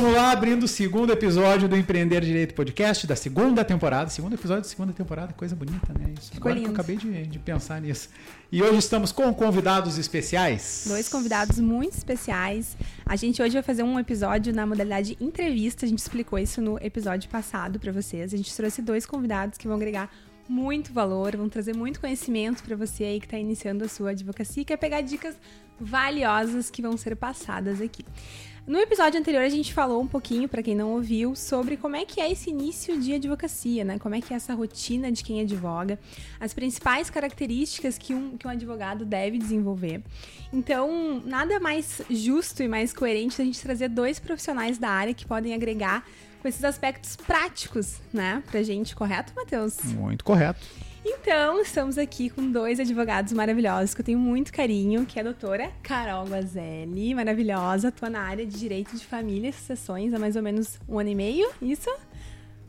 vamos lá, abrindo o segundo episódio do Empreender Direito Podcast, da segunda temporada. Segundo episódio da segunda temporada, coisa bonita, né? Isso. Ficou Agora que eu lindo. acabei de, de pensar nisso. E hoje estamos com convidados especiais. Dois convidados muito especiais. A gente hoje vai fazer um episódio na modalidade entrevista. A gente explicou isso no episódio passado para vocês. A gente trouxe dois convidados que vão agregar muito valor, vão trazer muito conhecimento para você aí que está iniciando a sua advocacia e quer pegar dicas valiosas que vão ser passadas aqui. No episódio anterior a gente falou um pouquinho, para quem não ouviu, sobre como é que é esse início de advocacia, né? Como é que é essa rotina de quem advoga, as principais características que um, que um advogado deve desenvolver. Então, nada mais justo e mais coerente da gente trazer dois profissionais da área que podem agregar com esses aspectos práticos, né, pra gente, correto, Matheus? Muito correto. Então, estamos aqui com dois advogados maravilhosos que eu tenho muito carinho, que é a doutora Carol Guazelli, maravilhosa, atua na área de Direito de Família e Sucessões há mais ou menos um ano e meio, isso?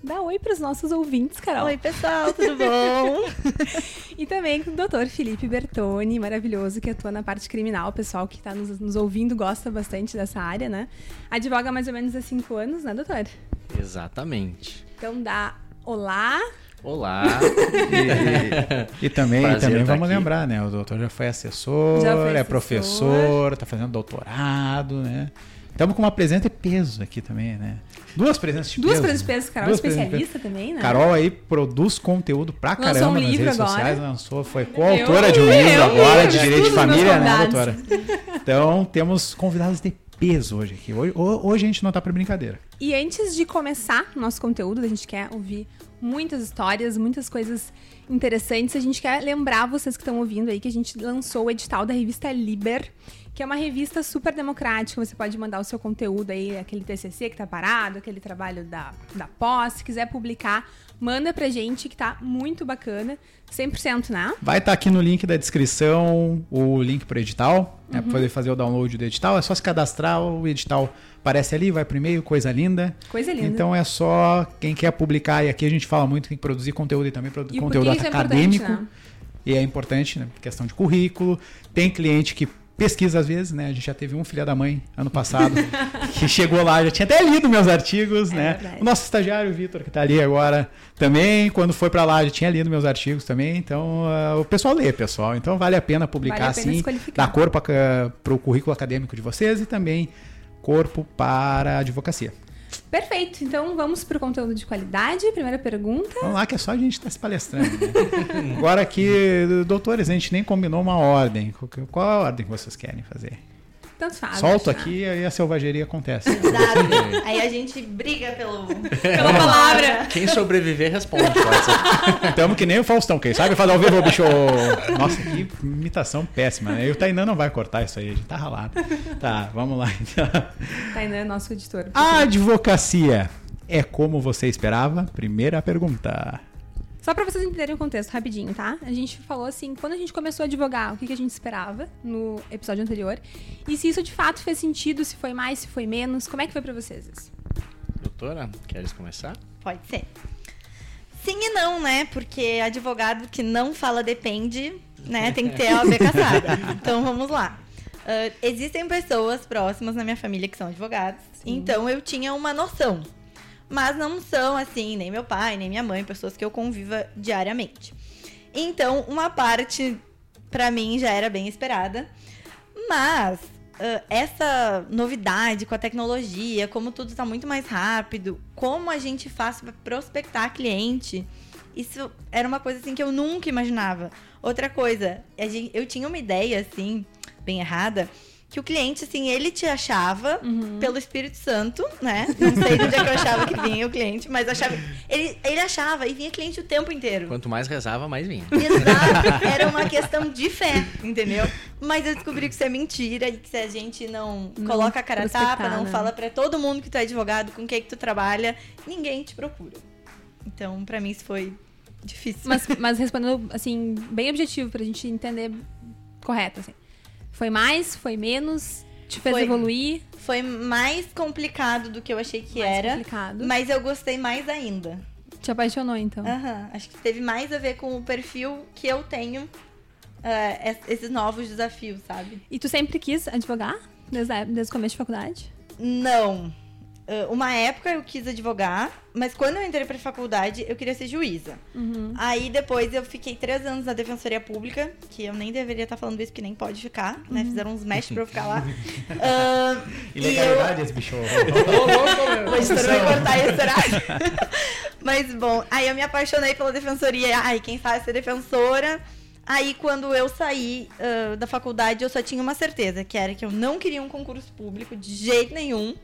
Dá oi para os nossos ouvintes, Carol. Oi, pessoal, tudo bom? E também com o doutor Felipe Bertoni, maravilhoso, que atua na parte criminal. O pessoal que está nos, nos ouvindo gosta bastante dessa área, né? Advoga há mais ou menos há cinco anos, né, doutor? Exatamente. Então dá olá. Olá. E, e também, Prazer também tá vamos aqui. lembrar, né? O doutor já foi assessor, Já foi é assessor. professor, tá fazendo doutorado, né? Estamos com uma presença de peso aqui também, né? Duas presenças de Duas peso. presenças de peso, Carol, Duas presenças de peso. especialista também, né? Carol aí produz conteúdo pra Lançou caramba um nas redes agora. sociais, lançou, foi coautora de um livro eu agora de direito de família, né, doutora? Então temos convidados de peso hoje aqui. Hoje, ho- hoje a gente não tá pra brincadeira. E antes de começar o nosso conteúdo, a gente quer ouvir muitas histórias, muitas coisas interessantes. A gente quer lembrar vocês que estão ouvindo aí que a gente lançou o edital da revista Liber, que é uma revista super democrática. Você pode mandar o seu conteúdo aí, aquele TCC que tá parado, aquele trabalho da, da pós. Se quiser publicar, manda pra gente que tá muito bacana. 100%, né? Vai estar aqui no link da descrição o link pro edital, né, Uhum. pra poder fazer o download do edital. É só se cadastrar, o edital aparece ali, vai pro e-mail, coisa linda. Coisa linda. Então é só quem quer publicar, e aqui a gente fala muito que tem que produzir conteúdo e também produzir conteúdo é acadêmico. importante, né? E é importante, né? Questão de currículo. Tem cliente que pesquisa às vezes, né? A gente já teve um filho da mãe ano passado que chegou lá, já tinha até lido meus artigos, É né? verdade. O nosso estagiário, Vitor, que tá ali agora, também, quando foi pra lá, já tinha lido meus artigos também. Então, ah, o pessoal lê, pessoal. Então, vale a pena publicar Vale a pena assim, dar corpo para o currículo acadêmico de vocês e também corpo para a advocacia. Perfeito. Então vamos pro conteúdo de qualidade. Primeira pergunta. Vamos lá, que é só a gente estar se palestrando. né? Agora aqui, doutores, a gente nem combinou uma ordem. Qual- Qual é a ordem que vocês querem fazer? Tanto faz. Solto aqui e a selvageria acontece. Exato. Aí a gente briga pelo... Pela palavra. Quem sobreviver responde. Tamo que nem o Faustão, quem sabe fazer ao vivo, bicho. Nossa, que imitação péssima, né? E o Tainan não vai cortar isso aí, a gente tá ralado. Tá, vamos lá então. Tainan é nosso editor. A advocacia é como você esperava? Primeira pergunta. Só pra vocês entenderem o contexto rapidinho, tá? A gente falou assim, quando a gente começou a advogar, o que, que a gente esperava no episódio anterior. E se isso de fato fez sentido, se foi mais, se foi menos. Como é que foi pra vocês isso? Doutora, queres começar? Pode ser. Sim e não, né? Porque advogado que não fala depende, né? Tem que ter a OAB caçada. Então vamos lá. Ah, existem pessoas próximas na minha família que são advogados. Então eu tinha uma noção. Mas não são assim, nem meu pai, nem minha mãe, pessoas que eu conviva diariamente. Então, uma parte pra mim já era bem esperada. Mas ah, essa novidade com a tecnologia, como tudo está muito mais rápido, como a gente faz para prospectar cliente, isso era uma coisa assim que eu nunca imaginava. Outra coisa, eu tinha uma ideia assim, bem errada, que o cliente, assim, ele te achava pelo Espírito Santo, né? Não sei de onde é que eu achava que vinha o cliente, mas achava. Ele, ele achava e vinha cliente o tempo inteiro. Quanto mais rezava, mais vinha. Exato, era uma questão de fé, entendeu? Mas eu descobri que isso é mentira e que se a gente não, Não coloca a cara a tapa, não né? fala pra todo mundo que tu é advogado, com quem que tu trabalha, ninguém te procura. Então, pra mim isso foi difícil. Mas, mas respondendo, assim, bem objetivo pra gente entender correto, assim. Foi mais, foi menos, te fez Foi. evoluir, foi mais complicado do que eu achei que mais era, complicado. mas eu gostei mais ainda. Te apaixonou, então. Aham, Acho que teve mais a ver com o perfil que eu tenho, es- esses novos desafios, sabe? E tu sempre quis advogar? Desde, desde o começo de faculdade? Não. ah, uma época eu quis advogar, mas quando eu entrei pra faculdade, eu queria ser juíza. Uhum. Aí depois eu fiquei três anos na Defensoria Pública, que eu nem deveria estar falando isso, porque nem pode ficar, né? Fizeram uns mesh pra eu ficar lá. Ah, eu, Ilegalidade esse bicho. o editor vai cortar esse horário. Mas bom, aí eu me apaixonei pela defensoria. Ai, quem sabe ser defensora. Aí quando eu saí ah, da faculdade, eu só tinha uma certeza, que era que eu não queria um concurso público de jeito nenhum.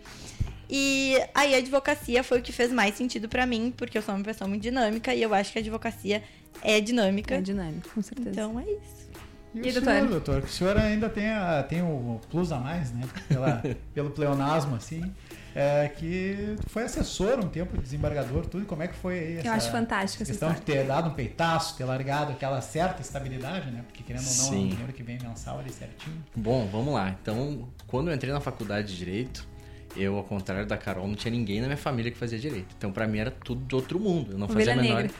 E aí a advocacia foi o que fez mais sentido pra mim, porque eu sou uma pessoa muito dinâmica e eu acho que a advocacia é dinâmica. É dinâmico, com certeza. Então é isso. E, E, o doutor? senhor, doutor? O senhor ainda tem, a, tem o plus a mais, né? Pela, pelo pleonasmo, assim. É, que foi assessor um tempo, desembargador, tudo. Como é que foi aí essa Eu acho fantástica essa questão de ter dado um peitaço, ter largado aquela certa estabilidade, né? Porque querendo ou não, é um dinheiro que vem mensal ali certinho. Bom, vamos lá. Então, quando eu entrei na faculdade de Direito, eu, ao contrário da Carol, não tinha ninguém na minha família que fazia Direito. Então, pra mim, era tudo de outro mundo. Eu não Ovelha fazia a menor... negra.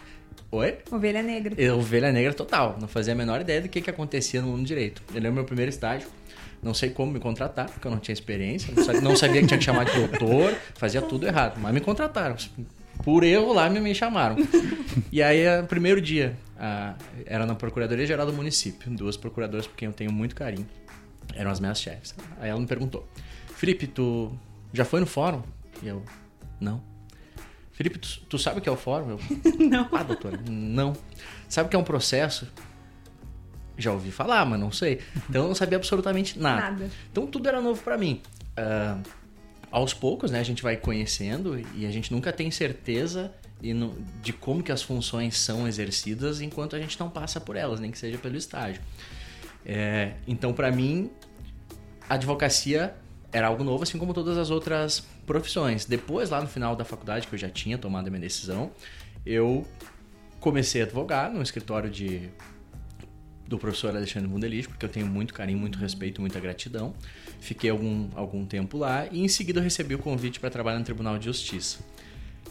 Oi? Ovelha negra. Eu, ovelha negra total. Não fazia a menor ideia do que, que acontecia no mundo do direito. Eu lembro meu primeiro estágio. Não sei como me contratar, porque eu não tinha experiência. Não sabia, não sabia que tinha que chamar de doutor. Fazia tudo errado. Mas me contrataram. Por erro lá, me, me chamaram. E aí, o primeiro dia, a- era na Procuradoria Geral do município. Duas procuradoras por quem eu tenho muito carinho. Eram as minhas chefes. Aí ela me perguntou: Felipe, tu já foi no fórum? E eu: Não. Felipe, tu, tu sabe o que é o fórum? Eu, Não. ah, doutora, não. Sabe o que é um processo? Já ouvi falar, mas não sei. Então eu não sabia absolutamente nada. Nada. Então tudo era novo pra mim. Ah, aos poucos, né, a gente vai conhecendo e a gente nunca tem certeza no- de como que as funções são exercidas enquanto a gente não passa por elas, nem que seja pelo estágio. É, então, pra mim, a advocacia era algo novo, assim como todas as outras profissões. Depois, lá no final da faculdade, que eu já tinha tomado a minha decisão, eu comecei a advogar no escritório de do professor Alexandre Mundelich, porque eu tenho muito carinho, muito respeito, muita gratidão. Fiquei algum, algum tempo lá e em seguida eu recebi o convite para trabalhar no Tribunal de Justiça.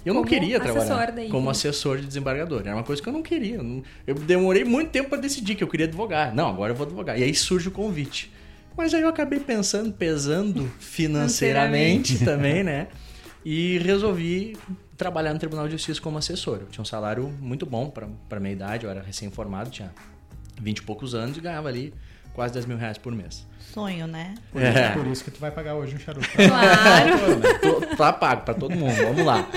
Eu não Como queria assessor trabalhar daí, como assessor de desembargador. Era uma coisa que eu não queria. Não- Eu demorei muito tempo para decidir que eu queria advogar. Não, agora eu vou advogar. E aí surge o convite. Mas aí eu acabei pensando, pesando financeiramente também, né? E resolvi trabalhar no Tribunal de Justiça como assessor. Eu tinha um salário muito bom para minha idade, eu era recém-formado, tinha 20 e poucos anos e ganhava ali quase 10 mil reais por mês. Sonho, né? Por, É. isso, por isso que tu vai pagar hoje um charuto. Claro. Tô- tá pago para todo mundo, vamos lá.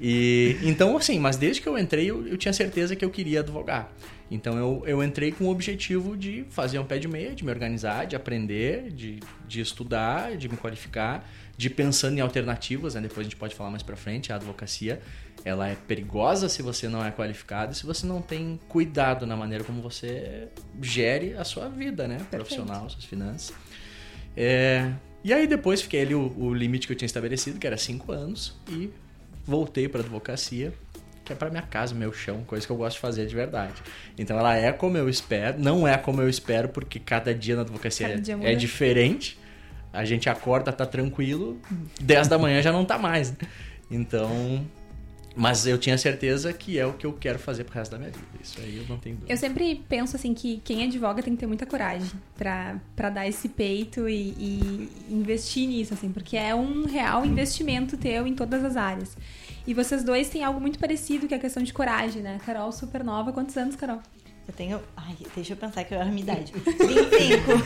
E então assim, mas desde que eu entrei eu, eu tinha certeza que eu queria advogar. Então eu, eu entrei com o objetivo de fazer um pé de meia, de me organizar, de aprender, de, de estudar, de me qualificar, de pensando em alternativas, né? Depois a gente pode falar mais para frente, a advocacia, ela é perigosa se você não é qualificado e se você não tem cuidado na maneira como você gere a sua vida, né? Profissional, suas finanças. É, e aí depois fiquei ali o, o limite que eu tinha estabelecido, que era cinco anos, e voltei para advocacia, que é para minha casa, meu chão, coisa que eu gosto de fazer de verdade. Então ela é como eu espero, não é como eu espero, porque cada dia na advocacia é- dia é, diferente. A gente acorda, tá tranquilo, 10 da manhã já não tá mais. Então, mas eu tinha certeza que é o que eu quero fazer pro resto da minha vida. Isso aí eu não tenho dúvida. Eu sempre penso assim que quem advoga tem que ter muita coragem pra, pra dar esse peito e, e investir nisso, assim, porque é um real investimento teu em todas as áreas. E vocês dois têm algo muito parecido, que é a questão de coragem, né? Carol, super nova. Quantos anos, Carol? Eu tenho. Ai, deixa eu pensar que eu erro a minha idade. 25.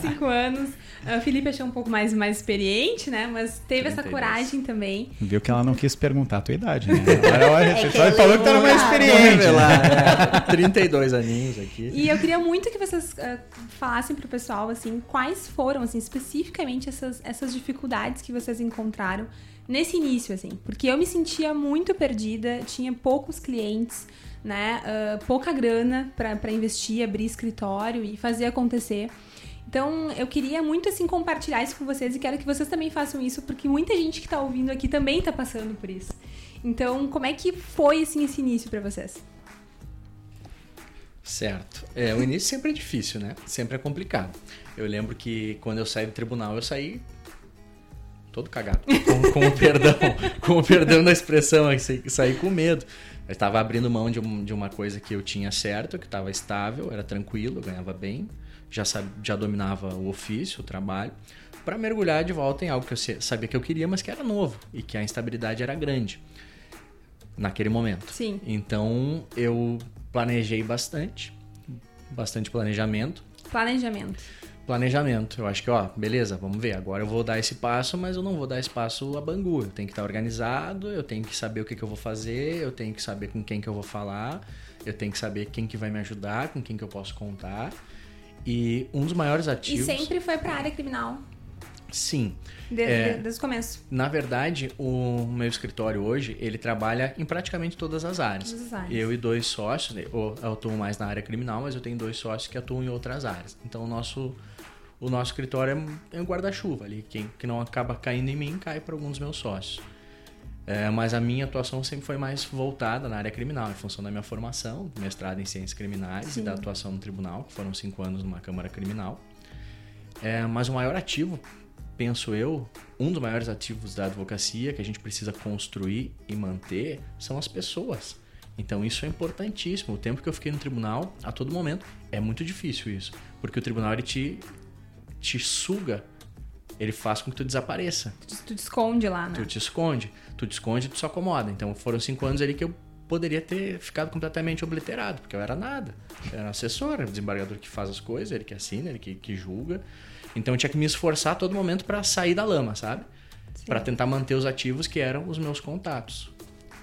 25 anos. O Felipe achou um pouco mais, mais experiente, né? Mas teve essa 32. coragem também. Viu que ela não quis perguntar a tua idade, né? Agora ela É que só ela falou que tu era mais é experiente. é, 32 aninhos aqui. E eu queria muito que vocês ah, falassem pro pessoal, assim, quais foram, assim, especificamente essas, essas dificuldades que vocês encontraram nesse início, assim. Porque eu me sentia muito perdida, tinha poucos clientes, né? ah, pouca grana pra investir, abrir escritório e fazer acontecer. Então, eu queria muito, assim, compartilhar isso com vocês e quero que vocês também façam isso, porque muita gente que tá ouvindo aqui também tá passando por isso. Então, como é que foi, assim, esse início pra vocês? Certo. É, o início sempre é difícil, né? Sempre é complicado. Eu lembro que quando eu saí do tribunal, eu saí todo cagado. Com, com o perdão, com o perdão da expressão, saí, com medo. Eu estava abrindo mão de, um- de uma coisa que eu tinha certo, que estava estável, era tranquilo, ganhava bem, já, sab, já dominava o ofício, o trabalho, para mergulhar de volta em algo que eu sabia que eu queria, mas que era novo e que a instabilidade era grande naquele momento. Sim. Então eu planejei bastante, bastante planejamento. Planejamento. Planejamento. Eu acho que, ó, beleza, vamos ver. Agora eu vou dar esse passo, mas eu não vou dar esse passo a bangu. Eu tenho que estar organizado, eu tenho que saber o que, que eu vou fazer, eu tenho que saber com quem que eu vou falar, eu tenho que saber quem que vai me ajudar, com quem que eu posso contar. E um dos maiores ativos. E sempre foi para a área criminal. Sim. De, é, de, desde o começo. Na verdade, o meu escritório hoje, ele trabalha em praticamente todas as áreas. Todas as áreas. Eu e dois sócios, eu atuo mais na área criminal, mas eu tenho dois sócios que atuam em outras áreas. Então, o nosso, o nosso escritório é um guarda-chuva ali. Quem que não acaba caindo em mim, cai para alguns dos meus sócios. É, mas a minha atuação sempre foi mais voltada na área criminal, em função da minha formação, mestrado em ciências criminais Sim. e da atuação no tribunal, que foram cinco anos numa Câmara Criminal. É, mas o maior ativo, penso eu, um dos maiores ativos da advocacia que a gente precisa construir e manter são as pessoas. Então isso é importantíssimo. O tempo que eu fiquei no tribunal, a todo momento, é muito difícil isso. Porque o tribunal ele te, te suga ele faz com que tu desapareça. Tu, tu te esconde lá, né? Tu te esconde. Tu te esconde e tu se acomoda. Então foram cinco anos ali que eu poderia ter ficado completamente obliterado, porque eu era nada. Eu era assessor, o desembargador que faz as coisas, ele que assina, ele que, que julga. Então eu tinha que me esforçar a todo momento para sair da lama, sabe? Para tentar manter os ativos que eram os meus contatos.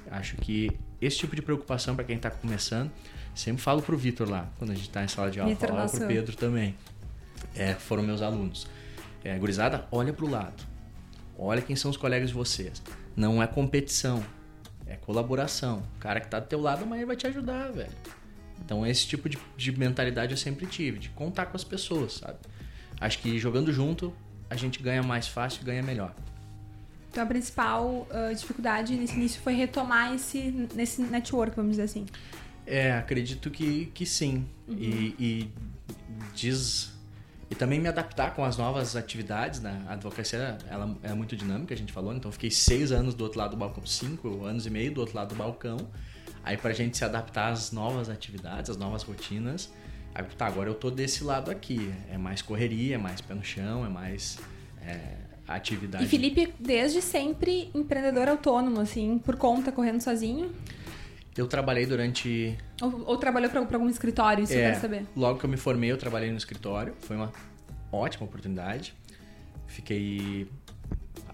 Acho que esse tipo de preocupação para quem está começando, sempre falo pro Vitor lá, quando a gente está em sala de aula, falo pro Pedro também. É, foram meus alunos. É, gurizada, olha para o lado. Olha quem são os colegas de vocês. Não é competição, é colaboração. O cara que tá do teu lado amanhã vai te ajudar, velho. Então esse tipo de, de mentalidade eu sempre tive, de contar com as pessoas, sabe? Acho que jogando junto a gente ganha mais fácil e ganha melhor. Então a principal uh, dificuldade nesse início foi retomar esse nesse network, vamos dizer assim. É, acredito que, que sim. Uhum. E, e diz e também me adaptar com as novas atividades. Né? A advocacia ela é muito dinâmica, a gente falou, então fiquei seis anos do outro lado do balcão, cinco anos e meio do outro lado do balcão. Aí pra gente se adaptar às novas atividades, às novas rotinas. Aí, tá, agora eu tô desse lado aqui. É mais correria, é mais pé no chão, é mais é, atividade. E Felipe, desde sempre empreendedor autônomo, assim, por conta, correndo sozinho? Eu trabalhei durante. Ou, ou trabalhou para algum escritório, isso é, eu quero saber. Logo que eu me formei, eu trabalhei no escritório. Foi uma ótima oportunidade. Fiquei.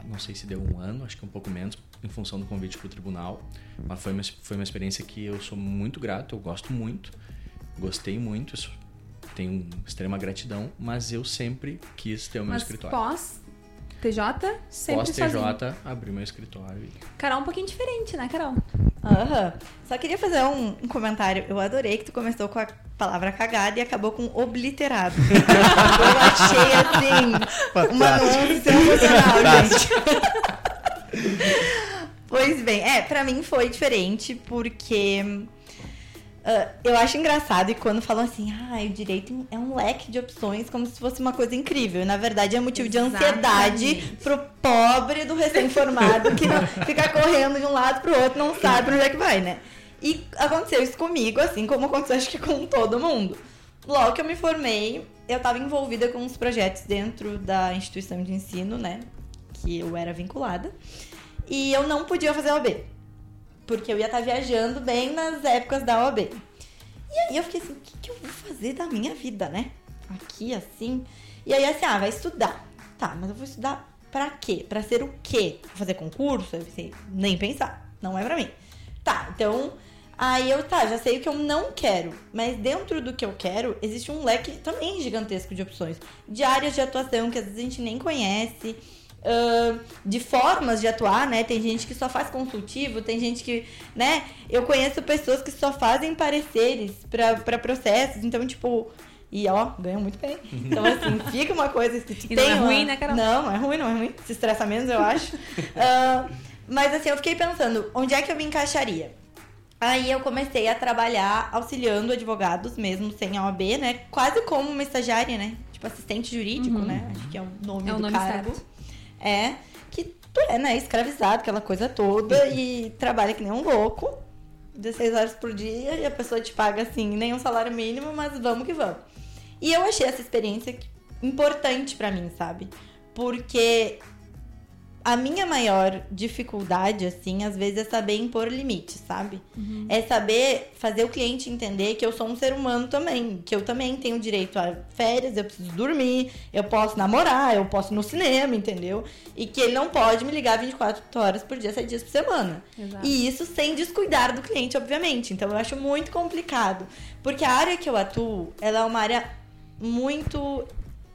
Não sei se deu um ano, acho que um pouco menos, em função do convite para o tribunal. Mas foi uma, foi uma experiência que eu sou muito grato, eu gosto muito. Gostei muito, tenho extrema gratidão, mas eu sempre quis ter o meu mas escritório. Pós TJ, sempre Pós TJ, abri meu escritório. Carol, um pouquinho diferente, né, Carol? Aham. Uhum. Só queria fazer um, um, comentário. Eu adorei que tu começou com a palavra cagada e acabou com obliterado. eu achei, assim, uma nuance sensacional, gente. pois bem, é, pra mim foi diferente, porque Uh, eu acho engraçado e quando falam assim, ah, o direito é um leque de opções, como se fosse uma coisa incrível. Na verdade, é motivo Exatamente. de ansiedade pro pobre do recém-formado que não fica correndo de um lado pro outro, não sabe pra onde é que vai, né? E aconteceu isso comigo, assim como aconteceu acho que com todo mundo. Logo que eu me formei, eu estava envolvida com uns projetos dentro da instituição de ensino, né? Que eu era vinculada. E eu não podia fazer OB porque eu ia estar tá viajando bem nas épocas da OAB. E aí eu fiquei assim, o que, que eu vou fazer da minha vida, né? Aqui, assim. E aí, assim, ah, vai estudar. Tá, mas eu vou estudar pra quê? Pra ser o quê? Vou fazer concurso? Eu pensei, nem pensar. Não é pra mim. Tá, então. Aí eu, tá, já sei o que eu não quero. Mas dentro do que eu quero, existe um leque também gigantesco de opções. De áreas de atuação que às vezes a gente nem conhece uh, de formas de atuar, né? Tem gente que só faz consultivo, tem gente que, né? Eu conheço pessoas que só fazem pareceres para processos, então, tipo. E ó, ganham muito bem. Então, assim, fica uma coisa que tem. Não é uma... ruim, né, Carol? Não, não é ruim, não é ruim. Se estressa menos, eu acho. uh, mas assim, eu fiquei pensando, onde é que eu me encaixaria? Aí eu comecei a trabalhar auxiliando advogados, mesmo sem a OAB, né? Quase como uma estagiária, né? Tipo assistente jurídico, uhum. né? Acho que é o nome é do o nome cargo. Certo é que tu é, né, escravizado, aquela coisa toda, e trabalha que nem um louco, 16 horas por dia, e a pessoa te paga assim, nem um salário mínimo, mas vamos que vamos. E eu achei essa experiência importante para mim, sabe? porque a minha maior dificuldade, assim, às vezes é saber impor limites, sabe? É saber fazer o cliente entender que eu sou um ser humano também, que eu também tenho direito a férias, eu preciso dormir, eu posso namorar, eu posso ir no cinema, entendeu? E que ele não pode me ligar 24 horas por dia, 7 dias por semana. Exato. E isso sem descuidar do cliente, obviamente. Então eu acho muito complicado. Porque a área que eu atuo, ela é uma área muito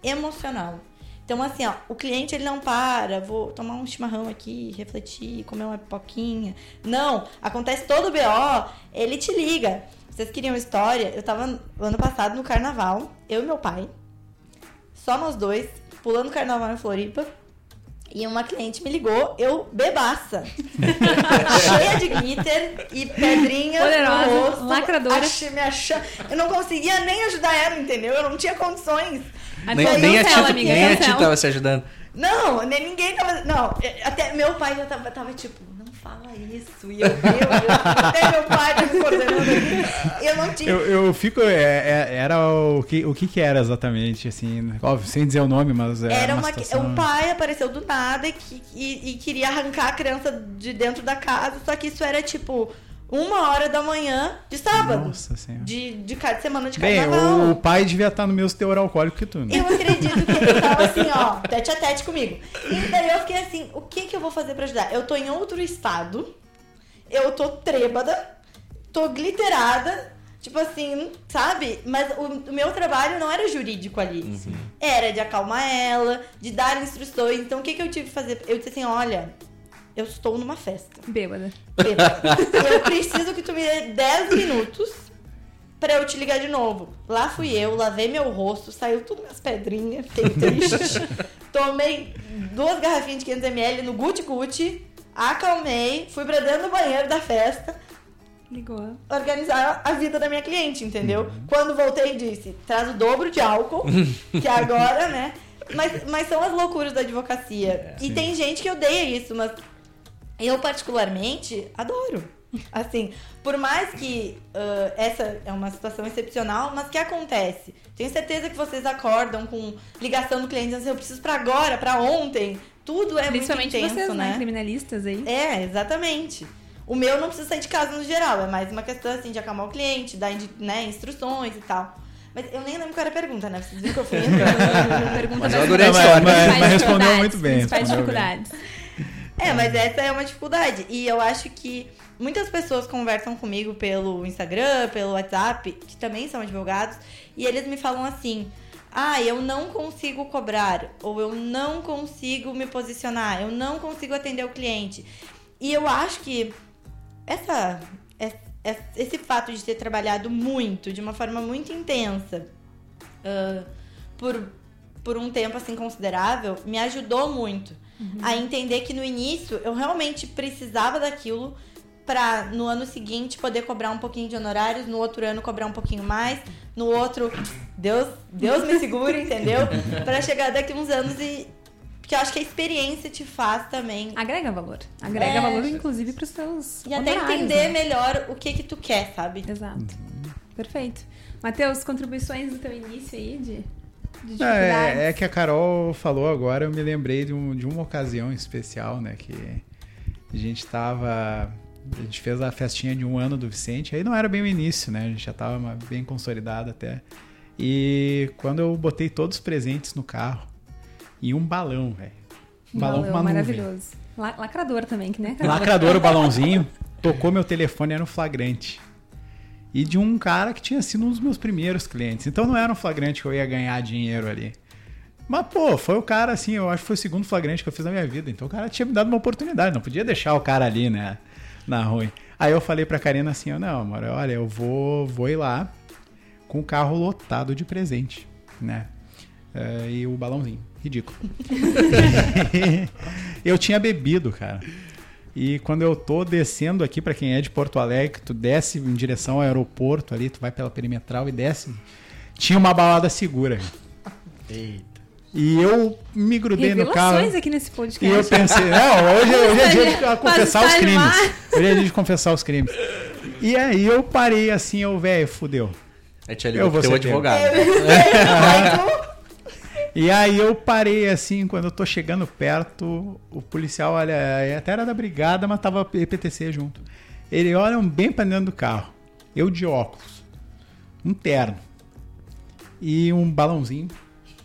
emocional. Então, assim, ó, o cliente ele não para, vou tomar um chimarrão aqui, refletir, comer uma pipoquinha. Não, acontece todo o BO, ele te liga. Vocês queriam história? Eu tava ano passado no carnaval, eu e meu pai, só nós dois, pulando carnaval em Floripa. E uma cliente me ligou, eu bebaça. cheia de glitter e pedrinhas Poderosa, no rosto. lacradora. Achei, me achando... Eu não conseguia nem ajudar ela, entendeu? Eu não tinha condições. Nem, nem a Tita, amiga, nem a. Tita tava se ajudando. Não, nem ninguém tava. Não, é, até meu pai já tava, tava tipo, fala isso. E eu, meu Deus, até meu pai tá me coordenando aqui. Eu não tinha. Eu, eu fico. é- é- era o que, o que que era exatamente, assim, óbvio, sem dizer o nome, mas era, Era uma, uma, situação... um pai apareceu do nada e, e- e queria arrancar a criança de dentro da casa, só que isso era tipo uma hora da manhã de sábado. Nossa senhora. De, de cada semana de Bem, carnaval. o pai devia estar no mesmo teor alcoólico que tu, né? Eu acredito que ele tava assim, ó, tete a tete comigo. E daí eu fiquei assim, o que que eu vou fazer pra ajudar? Eu tô em outro estado, eu tô trêbada, tô glitterada, tipo assim, sabe? Mas o, o meu trabalho não era jurídico ali. Era de acalmar ela, de dar instruções. Então o que que eu tive que fazer? Eu disse assim, olha, eu estou numa festa. Bêbada. Bêbada. eu preciso que tu me dê 10 minutos pra eu te ligar de novo. Lá fui eu, lavei meu rosto, saiu tudo minhas pedrinhas, fiquei triste. Tomei duas garrafinhas de 500ml no Gucci Gucci, acalmei, fui pra dentro do banheiro da festa, Ligou. organizar a vida da minha cliente, entendeu? Quando voltei, disse: traz o dobro de álcool, que agora, né? Mas, mas são as loucuras da advocacia. e tem gente que odeia isso, mas eu, particularmente, adoro. Assim, por mais que ah, essa é uma situação excepcional, mas que acontece? Tenho certeza que vocês acordam com ligação do cliente dizendo assim, eu preciso pra agora, pra ontem. Tudo é muito intenso, vocês, né? né? Criminalistas aí. É, exatamente. O meu não precisa sair de casa no geral, é mais uma questão assim de acalmar o cliente, dar né, instruções e tal. Mas eu nem lembro qual era a pergunta, né? Vocês viram que eu fui. Pergunta Mas eu adorei a Mas- história. mas- mas respondeu dificuldades, muito bem, Principais respondeu bem. Dificuldades. É, mas essa é uma dificuldade. E eu acho que muitas pessoas conversam comigo pelo Instagram, pelo WhatsApp, que também são advogados, e eles me falam assim: ah, eu não consigo cobrar, ou eu não consigo me posicionar, eu não consigo atender o cliente. E eu acho que essa, es- es- esse fato de ter trabalhado muito, de uma forma muito intensa, ah, por, por um tempo assim considerável, me ajudou muito a entender que no início eu realmente precisava daquilo pra no ano seguinte poder cobrar um pouquinho de honorários, no outro ano cobrar um pouquinho mais, no outro Deus, Deus me segure, entendeu? Pra chegar daqui uns anos e porque eu acho que a experiência te faz também Agrega valor. Agrega É. valor, inclusive, pros seus e até entender né? melhor o que que tu quer, sabe? Exato. Perfeito. Matheus, contribuições do teu início aí de, de é, é que a Carol falou agora, eu me lembrei de, um- de uma ocasião especial, né? Que a gente tava. A gente fez a festinha de um ano do Vicente, aí não era bem o início, né? A gente já tava ma- bem consolidado até. E quando eu botei todos os presentes no carro, e um balão, velho. Um balão, com uma nuvem. maravilhoso. La- Lacrador também, que né? Lacrador, o balãozinho, tocou meu telefone, era um flagrante. E de um cara que tinha sido um dos meus primeiros clientes. Então não era um flagrante que eu ia ganhar dinheiro ali. Mas, pô, foi o cara, assim, eu acho que foi o segundo flagrante que eu fiz na minha vida. Então o cara tinha me dado uma oportunidade, não podia deixar o cara ali, né, na ruim. Aí eu falei pra Karina assim, ó, não, amor, olha, eu vou, vou ir lá com o carro lotado de presente, né? É, e o balãozinho, ridículo. eu tinha bebido, cara. E quando eu tô descendo aqui, pra quem é de Porto Alegre, tu desce em direção ao aeroporto ali, tu vai pela perimetral e desce, tinha uma balada segura. Eita. E eu me grudei no carro. Revelações aqui nesse E eu podcast. pensei, não, hoje, hoje é dia de confessar os crimes. Hoje é dia de confessar os crimes. E aí eu parei assim, eu, velho, fudeu. Aí te Eu vou pro teu ser advogado. E aí eu parei assim, quando eu tô chegando perto, o policial, olha, até era da brigada, mas tava PTC junto. Ele olha bem pra dentro do carro. Eu de óculos. Um terno. E um balãozinho.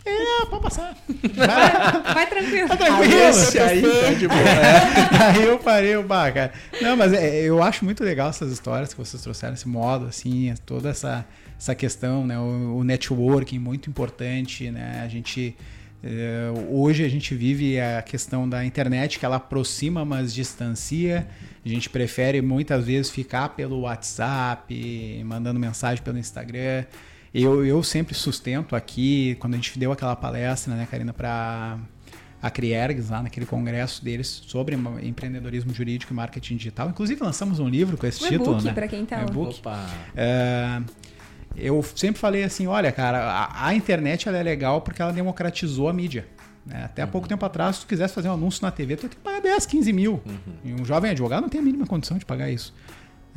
É, pode passar. Vai, vai tranquilo. Tá tranquilo. Esse aí tá de boa. Aí eu parei o bar, cara. Não, mas é, eu acho muito legal essas histórias que vocês trouxeram, esse modo, assim, toda essa, essa questão, né? O, o networking muito importante, né? A gente. eh, hoje a gente vive a questão da internet que ela aproxima, mas distancia. A gente prefere muitas vezes ficar pelo WhatsApp, mandando mensagem pelo Instagram. Eu, eu sempre sustento aqui, quando a gente deu aquela palestra, né, Karina, para a Criergs, lá naquele congresso deles sobre empreendedorismo jurídico e marketing digital. Inclusive lançamos um livro com esse Um título, e-book, né? pra quem tá Um e-book. Opa. É, eu sempre falei assim, olha, cara, a, a internet ela é legal porque ela democratizou a mídia. né? Até há pouco tempo atrás, se tu quisesse fazer um anúncio na TV, tu ia ter que pagar 10, 15 mil. E um jovem advogado não tem a mínima condição de pagar isso.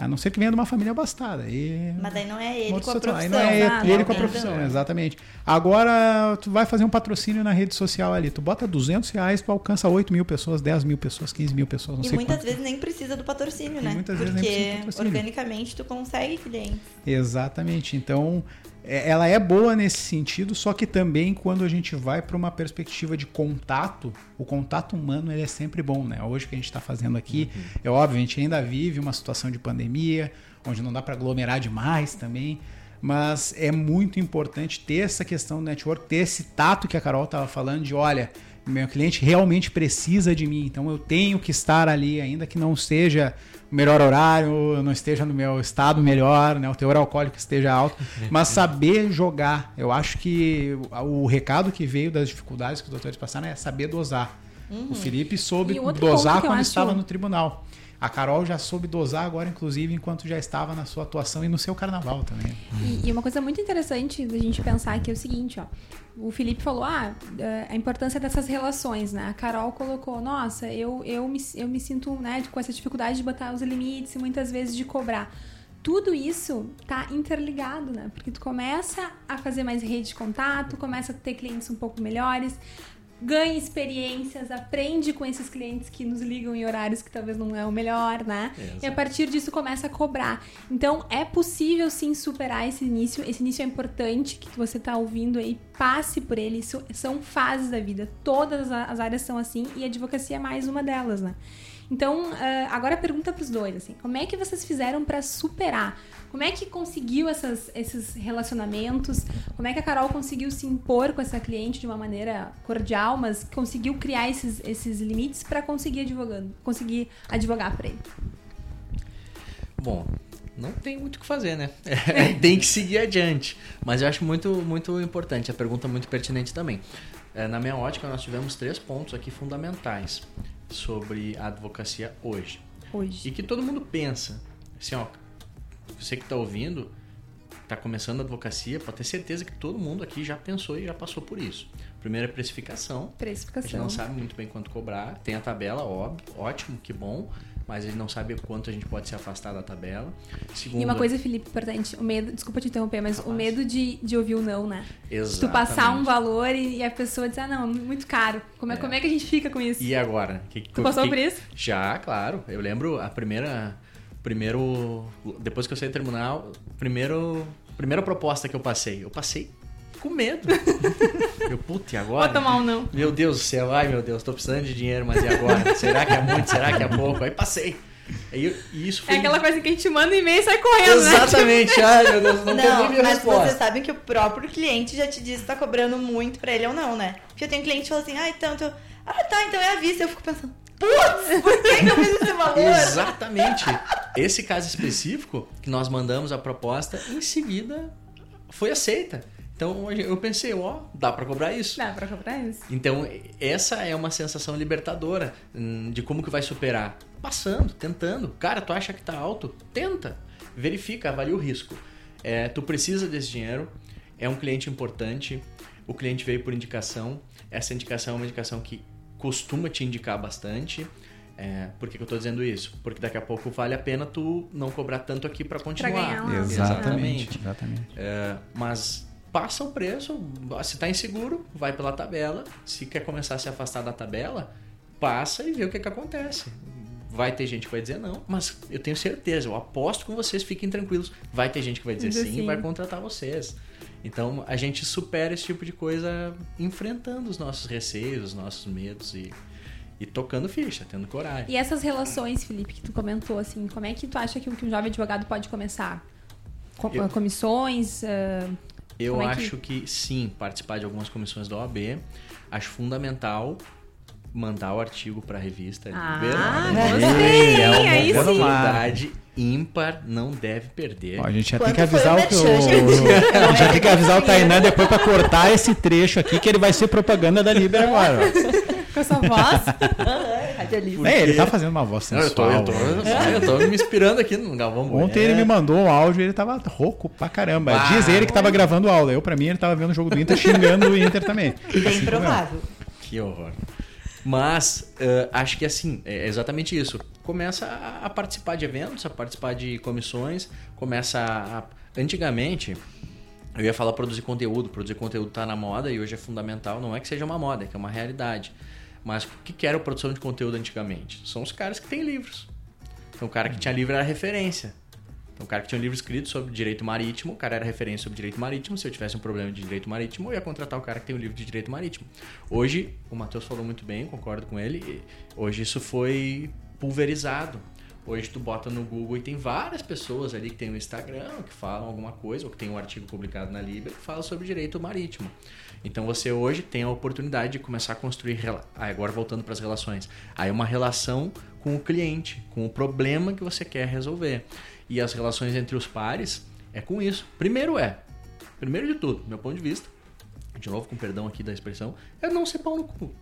A não ser que venha de uma família abastada. E... Mas daí não é ele com a setor. Aí profissão. não é ele com a profissão, exatamente. Agora, tu vai fazer um patrocínio na rede social ali. Tu bota 200 reais, tu alcança 8 mil pessoas, 10 mil pessoas, 15 mil pessoas, não E sei muitas quantas. vezes nem precisa do patrocínio, E né? muitas vezes nem Porque precisa do patrocínio. organicamente tu consegue clientes. Exatamente. Então, ela é boa nesse sentido, só que também quando a gente vai para uma perspectiva de contato, o contato humano ele é sempre bom, né? Hoje que a gente está fazendo aqui, é óbvio, a gente ainda vive uma situação de pandemia, onde não dá para aglomerar demais também, mas é muito importante ter essa questão do network, ter esse tato que a Carol estava falando de, olha, meu cliente realmente precisa de mim, então eu tenho que estar ali, ainda que não seja melhor horário, eu não esteja no meu estado melhor, né, o teor alcoólico esteja alto, mas saber jogar. Eu acho que o recado que veio das dificuldades que os doutores passaram é saber dosar. O Felipe soube dosar quando acho- estava no tribunal. A Carol já soube dosar agora, inclusive, enquanto já estava na sua atuação e no seu carnaval também. E, e uma coisa muito interessante da gente pensar aqui é o seguinte, ó. O Felipe falou, ah, eh, a importância dessas relações, né? A Carol colocou, nossa, eu, eu, me, eu me sinto, né, com essa dificuldade de botar os limites e muitas vezes de cobrar. Tudo isso tá interligado, né? Porque tu começa a fazer mais rede de contato, começa a ter clientes um pouco melhores, ganha experiências, aprende com esses clientes que nos ligam em horários que talvez não é o melhor, né? E a partir disso começa a cobrar. Então é possível sim superar esse início. Esse início é importante que você tá ouvindo aí, passe por ele. Isso são fases da vida. Todas as áreas são assim e a advocacia é mais uma delas, né? Então, ah, agora pergunta pros dois, assim, como é que vocês fizeram pra superar? Como é que conseguiu essas- esses relacionamentos? Como é que a Carol conseguiu se impor com essa cliente de uma maneira cordial, mas conseguiu criar esses, esses limites pra conseguir advogando, conseguir advogar pra ele? Bom, não tem muito o que fazer, né? tem que seguir adiante. Mas eu acho muito, muito importante, a pergunta é muito pertinente também. É, na minha ótica, nós tivemos três pontos aqui fundamentais sobre a advocacia hoje. Hoje. E que todo mundo pensa. Assim, ó, você que está ouvindo, está começando a advocacia, pode ter certeza que todo mundo aqui já pensou e já passou por isso. Primeiro é precificação. A gente Precificação. não sabe muito bem quanto cobrar. Tem a tabela, óbvio, ótimo, que bom. Mas ele não sabe quanto a gente pode se afastar da tabela. E uma coisa, Felipe, importante, o medo, desculpa te interromper, mas o medo de, de ouvir o não, né? Exatamente. Tu passar um valor e, e a pessoa dizer, ah, não, muito caro. Como é, É. como é que a gente fica com isso? E agora? Que, Tu passou por isso? Já, claro. Eu lembro a primeira. Primeiro. Depois que eu saí do tribunal, primeiro, primeira proposta que eu passei. Eu passei com medo. eu, puta, e agora? Vou tomar um não. Meu Deus do céu, ai meu Deus, tô precisando de dinheiro, mas e agora? será que é muito? Será que é pouco? Aí passei. Aí, e isso foi. É aquela coisa que a gente manda um e-mail e sai correndo, né? Exatamente, ai meu Deus, não, Não, tem nem minha mas resposta. vocês sabem que o próprio cliente já te disse se tá cobrando muito pra ele ou não, né? Porque eu tenho cliente que fala assim, ah, então, então- ah, tá, então é à vista. Eu fico pensando, putz, por que, que eu fiz esse valor? Exatamente. Esse caso específico, que nós mandamos a proposta, em seguida foi aceita. Então eu pensei, ó, dá pra cobrar isso. Dá pra cobrar isso. Então, essa é uma sensação libertadora hum, de como que vai superar. Passando, tentando. Cara, tu acha que tá alto? Tenta. Verifica, avalia o risco. É, tu precisa desse dinheiro, é um cliente importante, o cliente veio por indicação. Essa indicação é uma indicação que costuma te indicar bastante. É, por que, que eu tô dizendo isso? Porque daqui a pouco vale a pena tu não cobrar tanto aqui para continuar. ganhar lá. Exatamente. Exatamente. É, mas passa o preço, se tá inseguro, vai pela tabela. Se quer começar a se afastar da tabela, passa e vê o que, que acontece. Vai ter gente que vai dizer não, mas eu tenho certeza, eu aposto com vocês, fiquem tranquilos. Vai ter gente que vai dizer sim, sim. e vai contratar vocês. Então a gente supera esse tipo de coisa enfrentando os nossos receios, os nossos medos e, e tocando ficha, tendo coragem. E essas relações, Felipe, que tu comentou, assim, como é que tu acha que, um jovem advogado pode começar? Co- Eu- Comissões? ah, Eu é que- acho que... sim, participar de algumas comissões da OAB. Acho fundamental mandar o artigo para a revista. Ah, Verdade. gostei, É uma aí sim. ímpar, não deve perder. Ó, a gente já Quanto tem que o avisar o que o, a gente já tem que avisar o Tainan depois pra cortar esse trecho aqui que ele vai ser propaganda da Liber agora. com essa voz? Radialista. É, ele tá fazendo uma voz Não, eu, tô, sensual. eu, tô, né? eu tô me inspirando aqui no Galvão Bueno. Ontem ele me mandou um áudio e ele tava rouco pra caramba. Ah, Diz ele que tava gravando aula. Eu, pra mim, ele tava vendo o jogo do Inter xingando o Inter também. Bem provável. Que horror. Mas eh, acho que assim, é exatamente isso. Começa a, a participar de eventos, a participar de comissões, começa a. Antigamente, eu ia falar produzir conteúdo. Produzir conteúdo tá na moda e hoje é fundamental. Não é que seja uma moda, é que é uma realidade. Mas o que era a produção de conteúdo antigamente? São os caras que têm livros. Então o cara que tinha livro era referência. Então, o cara que tinha um livro escrito sobre direito marítimo, o cara era referência sobre direito marítimo. Se eu tivesse um problema de direito marítimo, eu ia contratar o cara que tem um livro de direito marítimo. Hoje, o Matheus falou muito bem, concordo com ele. Hoje isso foi pulverizado. Hoje tu bota no Google e tem várias pessoas ali que tem um Instagram, que falam alguma coisa, ou que tem um artigo publicado na Libra que fala sobre direito marítimo. Então você hoje tem a oportunidade de começar a construir. rela- Ah, agora voltando para as relações. Aí uma relação com o cliente, com o problema que você quer resolver. E as relações entre os pares é com isso. Primeiro é, primeiro de tudo, meu ponto de vista, de novo com perdão aqui da expressão, é não ser pau no cu.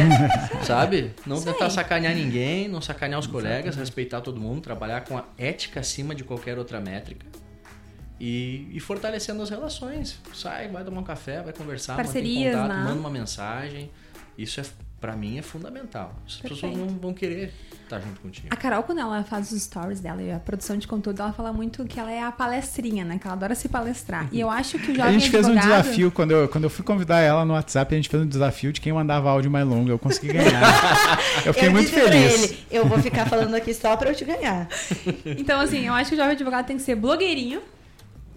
Sabe? Não tentar sacanear ninguém, não sacanear os colegas, respeitar todo mundo, trabalhar com a ética acima de qualquer outra métrica. E, e fortalecendo as relações. Sai, vai tomar um café, vai conversar, Parcerias, mantém contato, né? manda uma mensagem. Isso é, para mim é fundamental. As pessoas Perfeito. não vão querer estar junto contigo. A Carol, quando ela faz os stories dela e a produção de conteúdo, ela fala muito que ela é a palestrinha, né? Que ela adora se palestrar. E eu acho que o A jovem gente fez um advogado- desafio, quando eu, quando eu fui convidar ela no WhatsApp, a gente fez um desafio de quem mandava áudio mais longo. Eu consegui ganhar. Eu fiquei eu muito disse pra feliz. ele, eu vou ficar falando aqui só pra eu te ganhar. Então, assim, eu acho que o jovem advogado tem que ser blogueirinho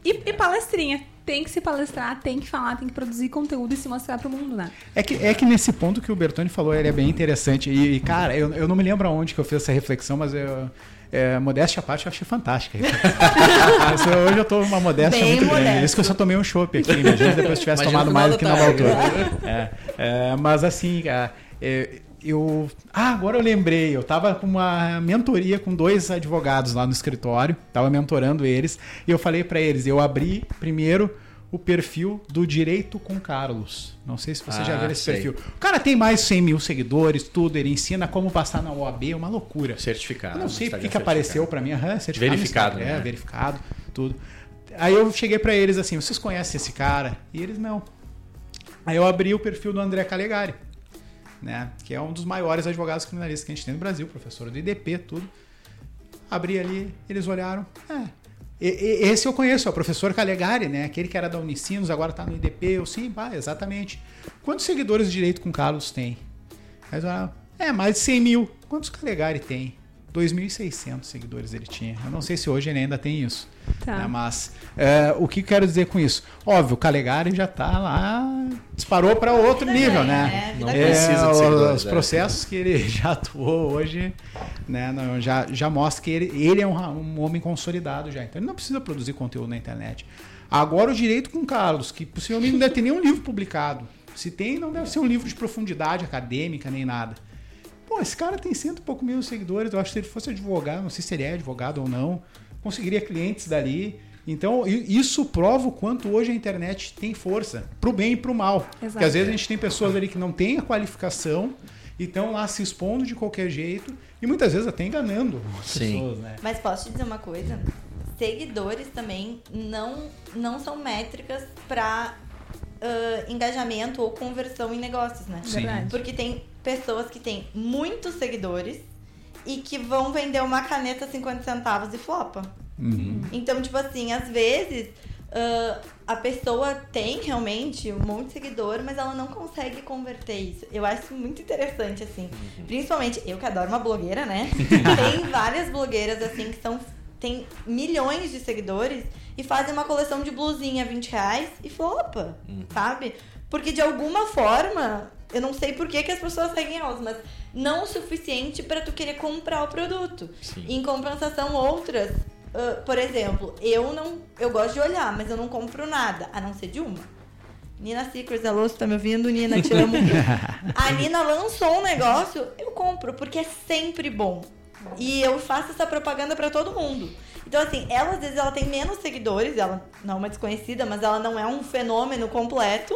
e, e palestrinha. Tem que se palestrar, tem que falar, tem que produzir conteúdo e se mostrar pro mundo, né? É que, é que nesse ponto que o Bertoni falou, ele é bem interessante. E, e, cara, eu, eu não me lembro aonde que eu fiz essa reflexão, mas eu, é, modéstia à parte, eu achei fantástica. hoje eu tô uma modéstia Bem muito grande. modesto. Isso que eu só tomei um chopp aqui. Imagina depois se tivesse Imagina tomado mais do que na altura. É, é, mas assim, cara, é, eu. Ah, agora eu lembrei. Eu tava com uma mentoria com dois advogados lá no escritório. Tava mentorando eles. E eu falei pra eles: eu abri primeiro o perfil do Direito com Carlos. Não sei se você já Ah, viu esse sei. perfil. O cara tem mais de 100 mil seguidores, tudo. Ele ensina como passar na OAB, é uma loucura. Certificado. Eu não sei porque que apareceu pra mim. Aham, certificado Verificado, né? verificado, tudo. Aí eu cheguei pra eles assim, vocês conhecem esse cara? E eles não. Aí eu abri o perfil do André Calegari, né? Que é um dos maiores advogados criminalistas que a gente tem no Brasil, professor do IDP, tudo. Abri ali, eles olharam. É. Esse eu conheço, é o professor Calegari, né? Aquele que era da Unicinos, agora tá no IDP. Eu sim, pá, exatamente. Quantos seguidores de direito com Carlos tem? Falaram, é, mais de 100 mil. Quantos Calegari tem? 2.600 seguidores ele tinha. Eu não sei se hoje ele ainda tem isso. Tá. né, Mas é, o que eu quero dizer com isso? Óbvio, o Calegari já tá lá, disparou para outro Vida nível, ganha, né? né? Não ganha. precisa de os- seguidores, os é. processos que ele já atuou hoje, né, não, já, já mostra que ele, ele é um, um homem consolidado já. Então ele não precisa produzir conteúdo na internet. Agora o direito com o Carlos, que possivelmente não deve ter nenhum livro publicado. Se tem, não deve ser um livro de profundidade acadêmica nem nada. Pô, esse cara tem cento e pouco mil seguidores. Eu acho que se ele fosse advogado, não sei se ele é advogado ou não, conseguiria clientes dali. Então, isso prova o quanto hoje a internet tem força, pro bem e pro mal. Exato. Porque às vezes a gente tem pessoas ali que não têm a qualificação e estão lá se expondo de qualquer jeito e muitas vezes até enganando as Sim. pessoas, né? Mas posso te dizer uma coisa? Seguidores também não, não são métricas para engajamento ou conversão em negócios, né? Sim. Verdade. Porque tem pessoas que têm muitos seguidores e que vão vender uma caneta 50 centavos e flopa. Uhum. Então, tipo assim, às vezes uh, a pessoa tem realmente um monte de seguidor, mas ela não consegue converter isso. Eu acho muito interessante, assim. Uhum. Principalmente, eu que adoro uma blogueira, né? tem várias blogueiras, assim, que são. Tem milhões de seguidores e fazem uma coleção de blusinha 20 reais e flopa, uhum. sabe? Porque de alguma forma, eu não sei por que, que as pessoas seguem elas, mas não o suficiente para tu querer comprar o produto. Sim. Em compensação, outras Uh, por exemplo, eu não. Eu gosto de olhar, mas eu não compro nada, a não ser de uma. Nina Secrets, alô, você tá me ouvindo? Nina, te amo. a Nina lançou um negócio, eu compro, porque é sempre bom. E eu faço essa propaganda para todo mundo. Então, assim, ela às vezes ela tem menos seguidores, ela não é uma desconhecida, mas ela não é um fenômeno completo.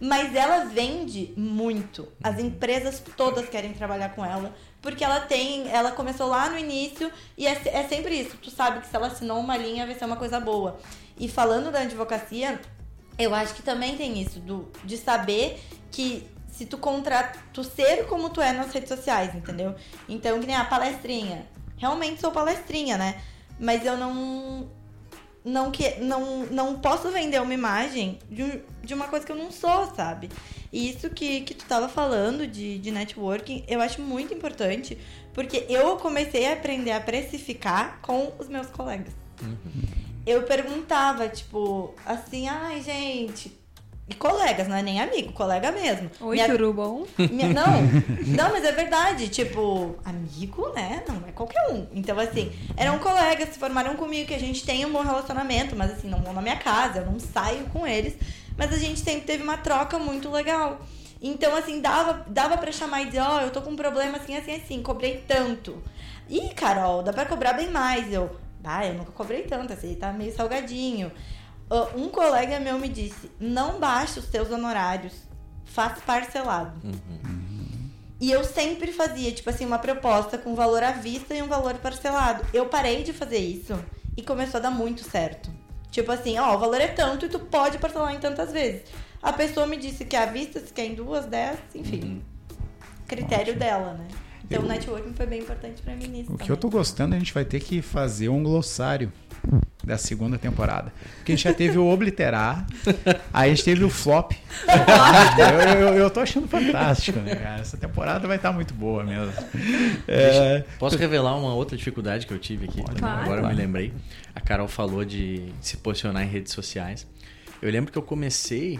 Mas ela vende muito. As empresas todas querem trabalhar com ela porque ela tem, ela começou lá no início e é, é sempre isso. Tu sabe que se ela assinou uma linha vai ser uma coisa boa. E falando da advocacia, eu acho que também tem isso do, de saber que se tu contrata, tu ser como tu é nas redes sociais, entendeu? Então, que nem a palestrinha. Realmente sou palestrinha, né? Mas eu não não que não não posso vender uma imagem de, de uma coisa que eu não sou, sabe? E isso que, que tu tava falando de, de networking, eu acho muito importante, porque eu comecei a aprender a precificar com os meus colegas. Uhum. Eu perguntava, tipo, assim, ai, gente, e colegas, não é nem amigo, colega mesmo. Oi, Minha... tudo bom? Minha... Não, não, mas é verdade. Tipo, amigo, né? Não é qualquer um. Então, assim, eram colegas, se formaram comigo, que a gente tem um bom relacionamento, mas assim, não vão na minha casa, eu não saio com eles. Mas a gente sempre teve uma troca muito legal. Então, assim, dava, dava pra chamar e dizer, ó, oh, eu tô com um problema assim, assim, assim, cobrei tanto. Ih, Carol, dá pra cobrar bem mais. Eu, ah, eu nunca cobrei tanto, assim, tá meio salgadinho. Um colega meu me disse, não baixe os teus honorários, faz parcelado. Uhum. E eu sempre fazia, tipo assim, uma proposta com valor à vista e um valor parcelado. Eu parei de fazer isso e começou a dar muito certo. Tipo assim, ó, o valor é tanto e tu pode parcelar em tantas vezes. A pessoa me disse que à vista, se quer em duas, dez, enfim. Uhum. Critério Ótimo. dela, né? Então, eu, o networking foi bem importante para mim nisso. O também. que eu tô gostando, a gente vai ter que fazer um glossário da segunda temporada. Porque a gente já teve o obliterar, aí a gente teve o flop. eu, eu, eu, tô achando fantástico, né, cara? Essa temporada vai estar tá muito boa mesmo. É... Posso revelar uma outra dificuldade que eu tive aqui? Claro. Agora eu me lembrei. A Carol falou de se posicionar em redes sociais. Eu lembro que eu comecei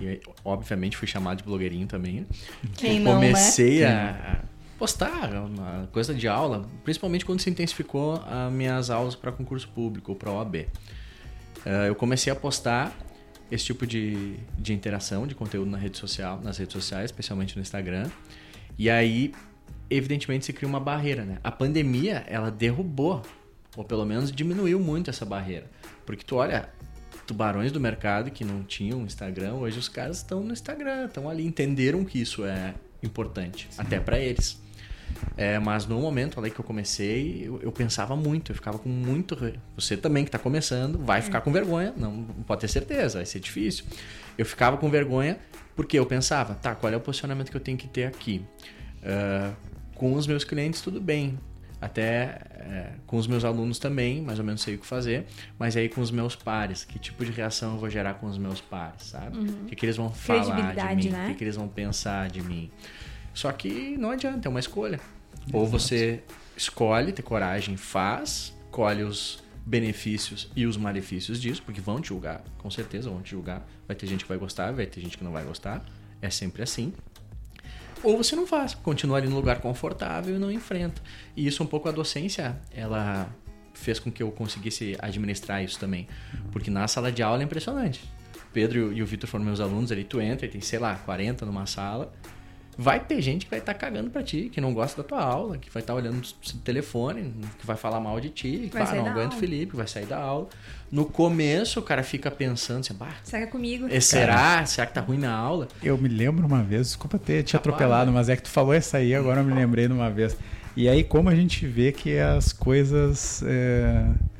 e obviamente fui chamado de blogueirinho também. Quem não, comecei né? a postar uma coisa de aula, principalmente quando se intensificou as minhas aulas para concurso público ou para OAB. Uh, eu comecei a postar esse tipo de, de interação, de conteúdo na rede social, nas redes sociais, especialmente no Instagram. E aí, evidentemente, se cria uma barreira, né? A pandemia, ela derrubou, ou pelo menos diminuiu muito essa barreira. Porque tu olha, tubarões do mercado que não tinham Instagram, hoje os caras estão no Instagram, estão ali, entenderam que isso é importante, Sim. até para eles. É, mas no momento ali que eu comecei, eu, eu, pensava muito, eu ficava com muito. Você também que está começando, vai ficar com vergonha, não pode ter certeza, vai ser difícil. Eu ficava com vergonha porque eu pensava, tá, qual é o posicionamento que eu tenho que ter aqui? Uh, com os meus clientes, tudo bem. Até é, com os meus alunos também, mais ou menos sei o que fazer, mas aí com os meus pares, que tipo de reação eu vou gerar com os meus pares, sabe? Uhum. O que, que eles vão falar de mim, né? o que, que eles vão pensar de mim. Só que não adianta, é uma escolha. Ou você escolhe, ter coragem, faz, colhe os benefícios e os malefícios disso, porque vão te julgar, com certeza vão te julgar. Vai ter gente que vai gostar, vai ter gente que não vai gostar. É sempre assim. Ou você não faz, continua ali no lugar confortável e não enfrenta. E isso um pouco a docência, ela fez com que eu conseguisse administrar isso também. Porque na sala de aula é impressionante. Pedro e o Vitor foram meus alunos ali, tu entra e tem, sei lá, 40 numa sala Vai ter gente que vai estar tá cagando pra ti, que não gosta da tua aula, que vai estar tá olhando no telefone, que vai falar mal de ti, que fala, não aguenta o Felipe, vai sair da aula. No começo, o cara fica pensando assim, bah, será que é comigo? É, será? Cara, será que tá ruim na aula? Eu me lembro uma vez, desculpa ter te atropelado, né? mas é que tu falou essa aí, agora eu me lembrei de uma vez. E aí, como a gente vê que as coisas. É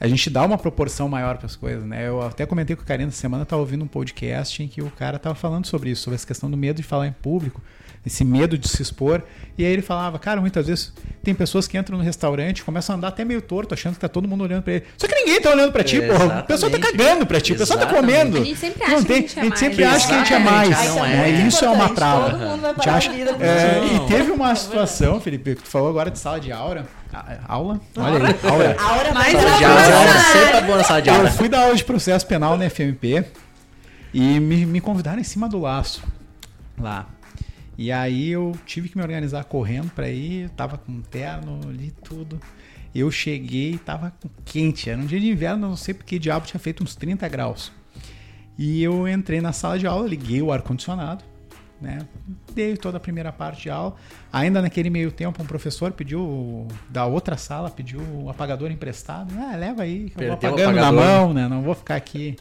a gente dá uma proporção maior para as coisas, né? Eu até comentei com o Karina essa semana, estava ouvindo um podcast em que o cara estava falando sobre isso, sobre essa questão do medo de falar em público. Esse medo de se expor. E aí ele falava, cara, muitas vezes tem pessoas que entram no restaurante, começam a andar até meio torto, achando que tá todo mundo olhando pra ele. Só que ninguém tá olhando pra ti, porra. O pessoal tá Exatamente. cagando pra ti, o pessoal tá Exatamente. comendo. A gente sempre acha Não que tem- a gente é a gente mais. sempre acha que a gente é Exatamente. mais. Ai, não é é. muito Isso é uma trava. Todo mundo vai Te parar acha- É, e teve uma situação, Felipe, que tu falou agora de sala de aula. A- Aula? Olha aí, aula. A hora Mais vai uma parar Já, a Nossa. vida. já, sempre tá bom na sala de aula. Eu fui dar aula de processo penal na FMP e me, me convidaram em cima do laço lá. E aí eu tive que me organizar correndo pra ir, tava com um terno ali tudo. Eu cheguei, tava quente, era um dia de inverno, não sei porque diabo tinha feito uns 30 graus. E eu entrei na sala de aula, liguei o ar-condicionado, né? Dei toda a primeira parte de aula. Ainda naquele meio tempo, um professor pediu da outra sala, pediu o apagador emprestado. Ah, leva aí, que eu vou Perdeu o apagando na apagador. mão, né? Não vou ficar aqui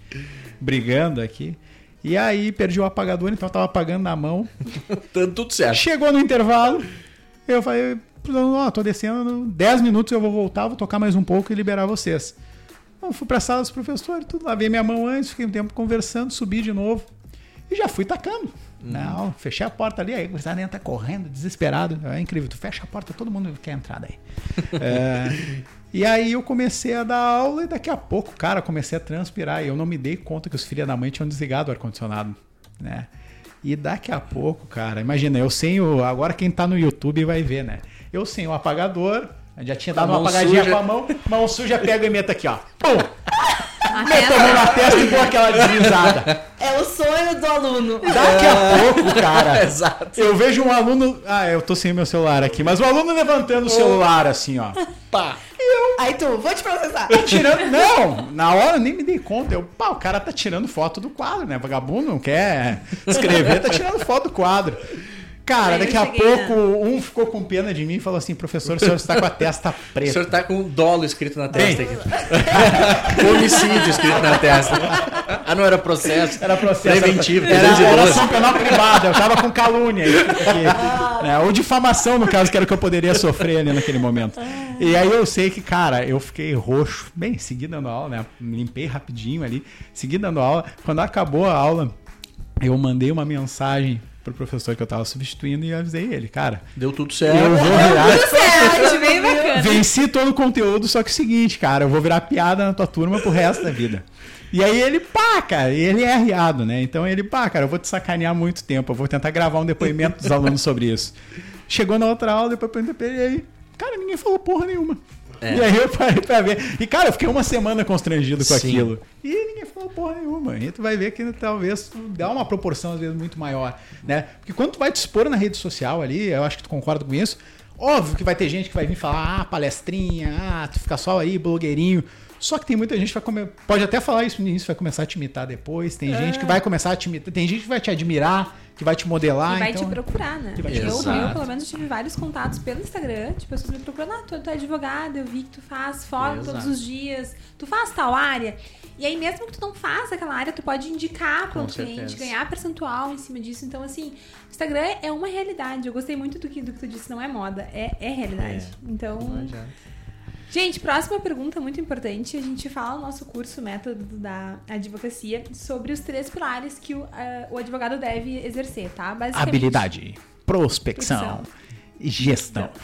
brigando aqui. E aí perdi o apagador, então eu tava apagando na mão. Tudo, tudo certo. Chegou no intervalo, eu falei, ó, tô descendo, 10 minutos eu vou voltar, vou tocar mais um pouco e liberar vocês. Então, fui pra sala dos professores, tudo, lavei minha mão antes, fiquei um tempo conversando, subi de novo e já fui tacando. Na aula, fechei a porta ali, aí o gurizada entra correndo, desesperado. É incrível, tu fecha a porta, todo mundo quer entrar daí. É, e aí eu comecei a dar aula e daqui a pouco, cara, comecei a transpirar. E eu não me dei conta que os filhos da mãe tinham desligado o ar-condicionado, né? E daqui a pouco, cara, imagina, eu sem o. Agora quem tá no YouTube vai ver, né? Eu sem o apagador, já tinha dado uma mão apagadinha suja. com a mão, mão suja, pega e meta aqui, ó. Pum! A Meta a mão na testa e dou aquela deslizada. É o sonho do aluno. Daqui a pouco, cara. Exato. Eu vejo um aluno. Ah, eu tô sem meu celular aqui, mas o aluno levantando o celular assim, ó. Pá. Aí tu, vou te processar. Tá tirando. Não, na hora eu nem me dei conta. Eu, pá, o cara tá tirando foto do quadro, né? Vagabundo não quer escrever, tá tirando foto do quadro. Cara, Aí daqui a pouco um ficou com pena de mim e falou assim: professor, o senhor está com a testa O preta. senhor tá com um dolo escrito na Bem. testa aqui. Homicídio escrito na testa. Ah, não era processo. Era processo. Preventivo, Era, era 312. ação penal privada. Eu tava com calúnia. Aqui, né? Ou difamação, no caso, que era o que eu poderia sofrer ali naquele momento. E aí eu sei que, cara, eu fiquei roxo. Bem, segui dando aula, né? Limpei rapidinho ali. Segui dando aula. Quando acabou a aula, eu mandei uma mensagem pro professor que eu tava substituindo e avisei ele, cara, Deu tudo eu certo. vou virar. Certo, bem bacana. Venci todo o conteúdo, só que é o seguinte, cara, eu vou virar piada na tua turma pro resto da vida. E aí ele, pá, cara, e ele é arriado, né? Então ele, pá, cara, eu vou te sacanear muito tempo, eu vou tentar gravar um depoimento dos alunos sobre isso. Chegou na outra aula, depois eu perguntei pra ele, e aí, cara, ninguém falou porra nenhuma. É. E aí eu parei pra ver. E, cara, eu fiquei uma semana constrangido com Sim. aquilo. E ninguém falou porra nenhuma. E tu vai ver que talvez dá uma proporção, às vezes, muito maior, né? Porque quando tu vai te expor na rede social ali, eu acho que tu concorda com isso, óbvio que vai ter gente que vai vir falar, ah, palestrinha, ah, tu fica só aí, blogueirinho. Só que tem muita gente que vai come... pode até falar isso no início, vai começar a te imitar depois. Tem gente que vai começar a te imitar, tem gente que vai te admirar, que vai te modelar. E vai então... te procurar, né? Que vai te eu, eu, pelo menos, tive vários contatos pelo Instagram, de pessoas me procurando, ah, tu, tu é advogada, eu vi que tu faz foto Exato. todos os dias, tu faz tal área. E aí, mesmo que tu não faça aquela área, tu pode indicar para outro cliente, ganhar percentual em cima disso. Então, assim, o Instagram é uma realidade. Eu gostei muito do que, do que tu disse, não é moda, é, é realidade. Então, Não adianta. Gente, próxima pergunta muito importante. A gente fala no nosso curso Método da Advocacia sobre os três pilares que o, ah, o advogado deve exercer, tá? Basicamente. Habilidade, prospecção e gestão.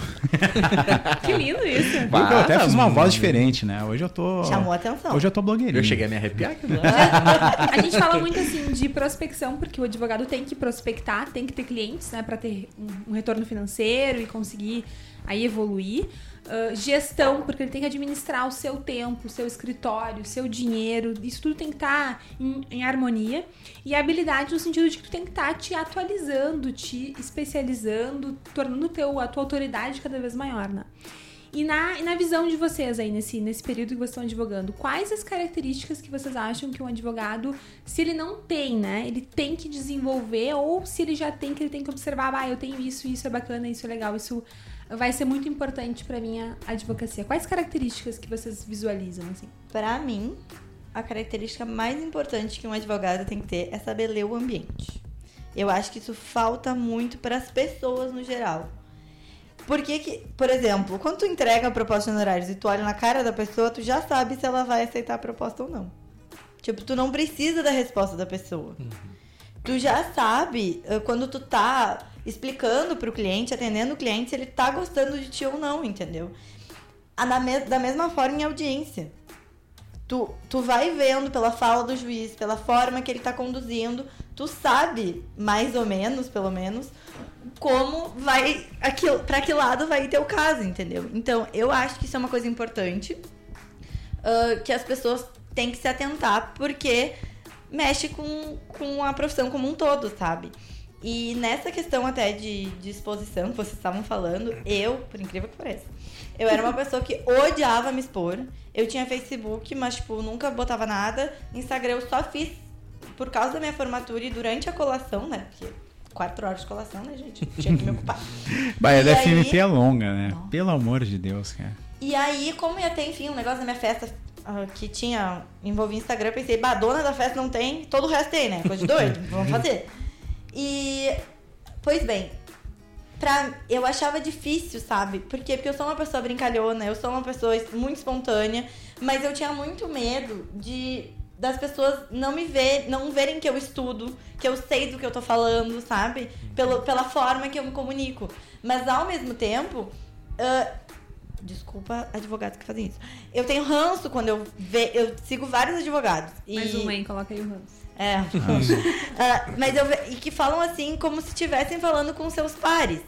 Que lindo isso. Eu até fiz uma voz diferente, né? Hoje eu tô. Chamou a atenção. Hoje eu tô blogueirinho. Eu cheguei a me arrepiar aqui. né? A gente fala muito assim de prospecção, porque o advogado tem que prospectar, tem que ter clientes, né, para ter um, um retorno financeiro e conseguir aí evoluir. Ah, gestão, porque ele tem que administrar o seu tempo, o seu escritório, o seu dinheiro, isso tudo tem que estar em, em harmonia. E habilidade no sentido de que tu tem que estar te atualizando, te especializando, tornando teu, a tua autoridade cada vez maior, né? E na, e na visão de vocês aí, nesse, nesse período que vocês estão advogando, quais as características que vocês acham que um advogado, se ele não tem, né, ele tem que desenvolver, ou se ele já tem, que ele tem que observar, ah, eu tenho isso, isso é bacana, isso é legal, isso vai ser muito importante pra minha advocacia. Quais características que vocês visualizam, assim? Pra mim, a característica mais importante que um advogado tem que ter é saber ler o ambiente. Eu acho que isso falta muito para as pessoas no geral. Porque que, por exemplo, quando tu entrega a proposta de honorários e tu olha na cara da pessoa, tu já sabe se ela vai aceitar a proposta ou não. Tipo, tu não precisa da resposta da pessoa. Tu já sabe, eh, quando tu tá explicando pro cliente, atendendo o cliente se ele tá gostando de ti ou não, entendeu? Da, me- da mesma forma em audiência. Tu, tu vai vendo pela fala do juiz, pela forma que ele tá conduzindo, tu sabe, mais ou menos, pelo menos, como vai. Aquilo, pra que lado vai ter o caso, entendeu? Então, eu acho que isso é uma coisa importante ah, que as pessoas têm que se atentar, porque mexe com, com a profissão como um todo, sabe? E nessa questão até de, de exposição que vocês estavam falando, eu, por incrível que pareça, eu era uma pessoa que odiava me expor. Eu tinha Facebook, mas, tipo, nunca botava nada. Instagram eu só fiz por causa da minha formatura e durante a colação, né? Porque quatro horas de colação, né, gente? Tinha que me ocupar. Bahia da aí- FMP é longa, né? Pelo amor de Deus, cara. E aí, como ia ter, enfim, um negócio da minha festa ah, que tinha, envolvia Instagram, eu pensei, bah, dona da festa não tem, todo o resto tem, né? Coisa de doido, vamos fazer. E, pois bem, pra, eu achava difícil, sabe? Por quê? Porque eu sou uma pessoa brincalhona, eu sou uma pessoa muito espontânea, mas eu tinha muito medo de das pessoas não me ver, não verem que eu estudo, que eu sei do que eu tô falando, sabe? Pelo, pela forma que eu me comunico. Mas ao mesmo tempo, ah, Desculpa advogados que fazem isso. Eu tenho ranço quando eu ve, eu sigo vários advogados. E, Mais uma, hein? Coloca aí o Ramos. É. Ah, mas eu e que falam assim como se estivessem falando com seus pares.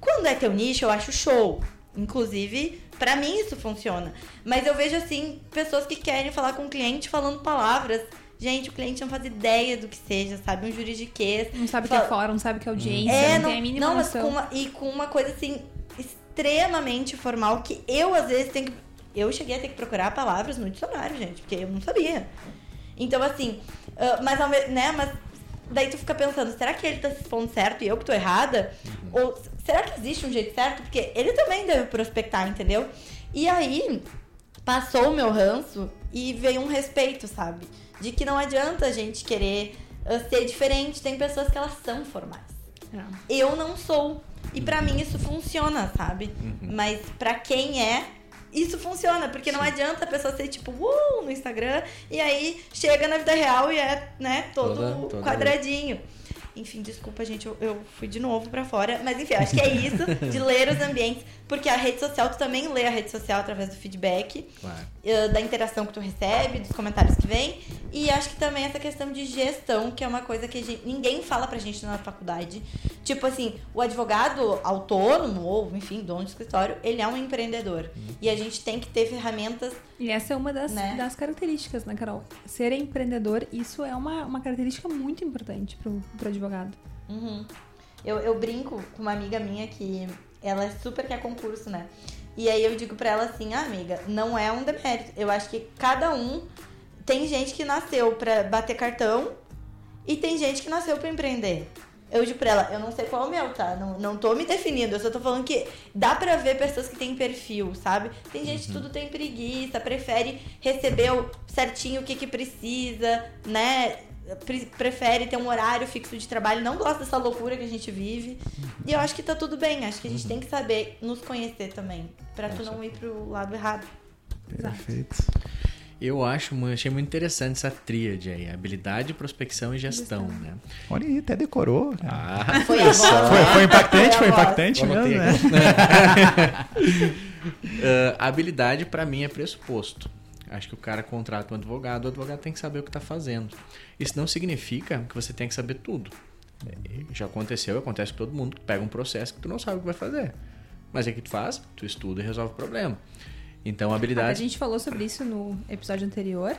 Quando é teu nicho, eu acho show. Inclusive, pra mim isso funciona. Mas eu vejo assim pessoas que querem falar com o cliente falando palavras. Gente, o cliente não faz ideia do que seja, sabe? Um juridiquês. Não sabe o que é fórum, não sabe o que é audiência, é, não, não, tem a mínima não mas noção. com uma, e com uma coisa assim extremamente formal que eu às vezes tenho que eu cheguei a ter que procurar palavras no dicionário, gente, porque eu não sabia. Então assim, ah, mas né, mas daí tu fica pensando, será que ele tá se expondo certo e eu que tô errada? Ou s- será que existe um jeito certo? Porque ele também deve prospectar, entendeu? E aí passou o meu ranço e veio um respeito, sabe? De que não adianta a gente querer ah, ser diferente, tem pessoas que elas são formais É. eu não sou. E pra mim isso funciona, sabe? Mas pra quem é, isso funciona, porque não adianta a pessoa ser tipo, uh, no Instagram, e aí chega na vida real e é, né, todo Toda- toda- quadradinho. Enfim, desculpa, gente, eu, eu fui de novo pra fora. Mas enfim, acho que é isso, de ler os ambientes. Porque a rede social, tu também lê a rede social através do feedback Claro. eh, da interação que tu recebe, dos comentários que vem. E acho que também essa questão de gestão, que é uma coisa que a gente- ninguém fala pra gente na faculdade. Tipo assim, o advogado autônomo, ou enfim, dono de escritório, ele é um empreendedor. E a gente tem que ter ferramentas. E essa é uma das, Né? das características, né, Carol? Ser empreendedor, isso é uma, uma característica muito importante pro, pro advogado. Uhum. Eu, eu brinco com uma amiga minha que ela super quer concurso, né? E aí eu digo pra ela assim, ah, amiga, não é um demérito. Eu acho que cada um tem gente que nasceu pra bater cartão e tem gente que nasceu pra empreender. Eu digo pra ela, eu não sei qual é o meu, tá? Não, não tô me definindo, eu só tô falando que dá pra ver pessoas que têm perfil, sabe? Tem gente que tudo tem preguiça, prefere receber certinho o que que precisa, né? Pre- prefere ter um horário fixo de trabalho, não gosta dessa loucura que a gente vive. E eu acho que tá tudo bem, acho que a gente tem que saber nos conhecer também, pra tu não ir pro lado errado. Perfeito. Eu acho, mu- achei muito interessante essa tríade aí, habilidade, prospecção e gestão, né? Olha aí, até decorou. cara. Ah, Foi voz, Foi, né? foi impactante, foi voz. impactante mesmo, né? Ah, habilidade para mim é pressuposto. Acho que o cara contrata um advogado, o advogado tem que saber o que está fazendo. Isso não significa que você tem que saber tudo. É, Já aconteceu, acontece com todo mundo, tu pega um processo que tu não sabe o que vai fazer. Mas é que tu faz, tu estuda e resolve o problema. Então, A habilidade. gente falou sobre isso no episódio anterior,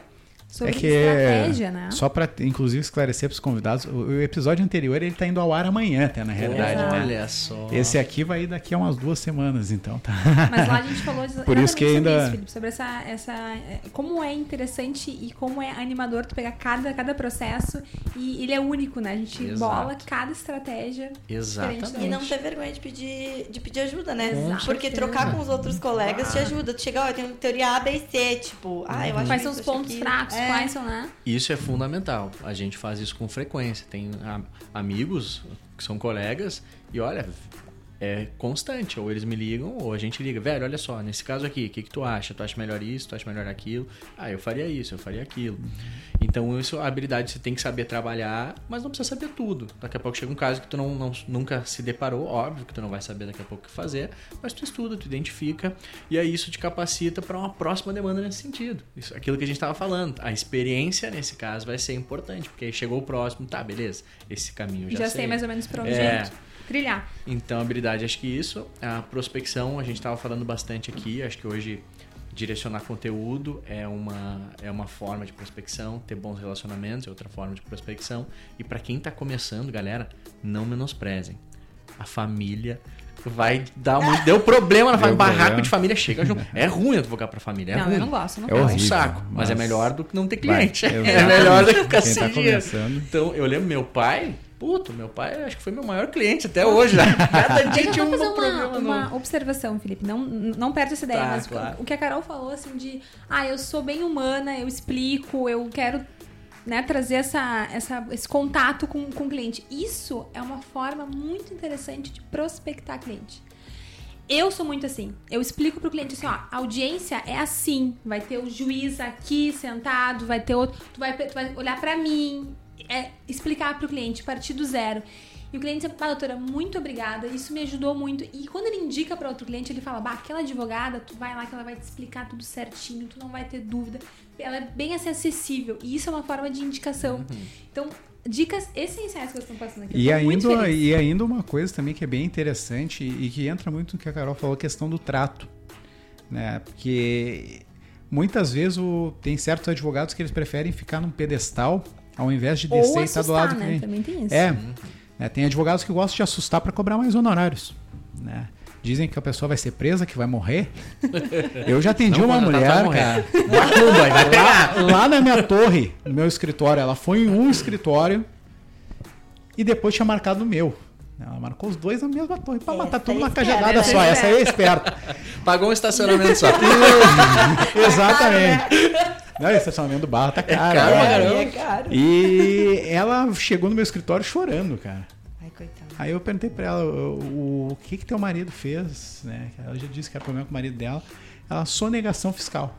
sobre É que estratégia, né? Só pra, inclusive, esclarecer pros convidados, o, o episódio anterior ele tá indo ao ar amanhã, até na realidade, né? Olha só. Esse aqui vai ir daqui a umas duas semanas, então tá. Mas lá a gente falou de- Por isso que sobre ainda- isso, Felipe, sobre essa, essa é, como é interessante e como é animador tu pegar cada, cada processo e ele é único, né? A gente Exato. bola cada estratégia Exatamente. E não ter vergonha de pedir, de pedir ajuda, né? Exato. Porque trocar com os outros colegas te ajuda. Tu chega, ó, eu tenho teoria A, B e C, tipo, ah, eu acho Quais isso, são os pontos fracos, É. quais são, né? Isso é fundamental. A gente faz isso com frequência. Tem a- amigos que são colegas e olha, é constante. Ou eles me ligam, ou a gente liga. Velho, olha só, nesse caso aqui, o que, que tu acha? Tu acha melhor isso? Tu acha melhor aquilo? Ah, eu faria isso, eu faria aquilo. Então, isso, a habilidade você tem que saber trabalhar, mas não precisa saber tudo. Daqui a pouco chega um caso que tu não, não- nunca se deparou, óbvio que tu não vai saber daqui a pouco o que fazer, mas tu estuda, tu identifica, e aí isso te capacita para uma próxima demanda nesse sentido. Isso, aquilo que a gente estava falando. A experiência, nesse caso, vai ser importante, porque aí chegou o próximo, tá, beleza, esse caminho eu já, Já, sei mais ou menos pra onde É. trilhar. então, habilidade, acho que isso. A prospecção, a gente estava falando bastante aqui. Acho que hoje direcionar conteúdo é uma, é uma forma de prospecção. Ter bons relacionamentos é outra forma de prospecção. E para quem está começando, galera, não menosprezem. A família vai dar muito. Deu problema na família. Barraco problema. de família chega junto. É ruim advogar para família. É não, ruim. eu não gosto, não É É um horrível, saco, mas, é mas- melhor do que não ter Vai, cliente. é exatamente. melhor do que ficar Quem sem tá dinheiro. começando. Então, eu lembro meu pai, puto, meu pai acho que foi meu maior cliente até hoje. né? Cada dia tinha um fazer problema uma, novo. uma observação, Felipe. Não, não perde essa ideia, Tá, mas claro. o que a Carol falou, assim, de ah, eu sou bem humana, eu explico, eu quero né, trazer essa, essa, esse contato com, com o cliente. Isso é uma forma muito interessante de prospectar cliente. Eu sou muito assim. Eu explico pro cliente assim, ó, a audiência é assim. Vai ter o juiz aqui sentado, vai ter outro. Tu vai, tu vai olhar pra mim. É explicar pro cliente, partir do zero. E o cliente sempre, ah, doutora, muito obrigada. Isso me ajudou muito. E quando ele indica para outro cliente, ele fala, bah, aquela advogada, tu vai lá que ela vai te explicar tudo certinho, tu não vai ter dúvida. Ela é bem assim, acessível. E isso é uma forma de indicação. Então, dicas essenciais que vocês estão passando aqui. Eu E ainda, e ainda uma coisa também que é bem interessante e que entra muito no que a Carol falou, a questão do trato. Né? Porque muitas vezes o, tem certos advogados que eles preferem ficar num pedestal ao invés de descer Ou e estar assustar, do lado do né? cliente. Também tem isso. É, né, tem advogados que gostam de assustar para cobrar mais honorários. Né? Dizem que a pessoa vai ser presa, que vai morrer. Eu já atendi Não, uma tá, mulher, morrer. cara. Macumba, vai pegar. Lá, lá na minha torre, no meu escritório, ela foi em um escritório e depois tinha marcado o meu. Ela marcou os dois na mesma torre pra Essa matar tudo é numa cajadada essa só. é Essa aí é esperta. Pagou um estacionamento só. Exatamente. Não, o estacionamento do barro tá caro. caro, né? caramba. É caro. E ela chegou no meu escritório chorando, cara. Ai, coitado. Aí eu perguntei pra ela o, o que que teu marido fez, né? Ela já disse que era problema com o marido dela. Ela, sonegação fiscal.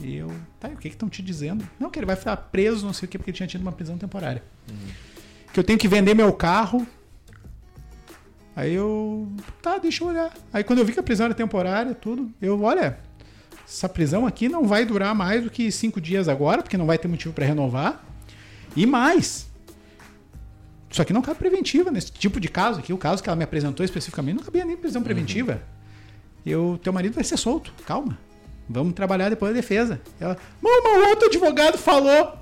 E eu, tá, e o que que estão te dizendo? Não, que ele vai ficar preso, não sei o que, porque ele tinha tido uma prisão temporária. Que eu tenho que vender meu carro. Aí eu, tá, deixa eu olhar. Aí quando eu vi que a prisão era temporária, tudo, eu, olha, essa prisão aqui não vai durar mais do que cinco dias agora, porque não vai ter motivo pra renovar. E mais, isso aqui não cabe preventiva nesse tipo de caso aqui. O caso que ela me apresentou especificamente não cabia nem prisão preventiva. Eu, teu marido vai ser solto, calma. Vamos trabalhar depois da defesa. Ela, mamãe, o outro advogado falou.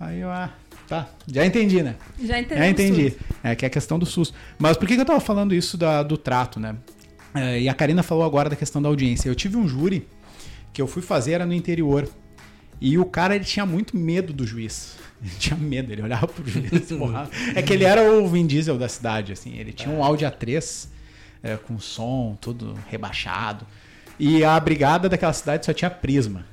Aí eu, ah, tá, já entendi, né? Já entendeu? Já entendi. É que é a questão do susto. Mas por que, que eu tava falando isso da- do trato, né? É, e a Karina falou agora da questão da audiência. Eu tive um júri que eu fui fazer, era no interior. E o cara, ele tinha muito medo do juiz. Ele tinha medo, ele olhava pro juiz e. É que ele era o Vin Diesel da cidade, assim. Ele tinha um Audi A3 é, com som, tudo rebaixado. E a brigada daquela cidade só tinha prisma.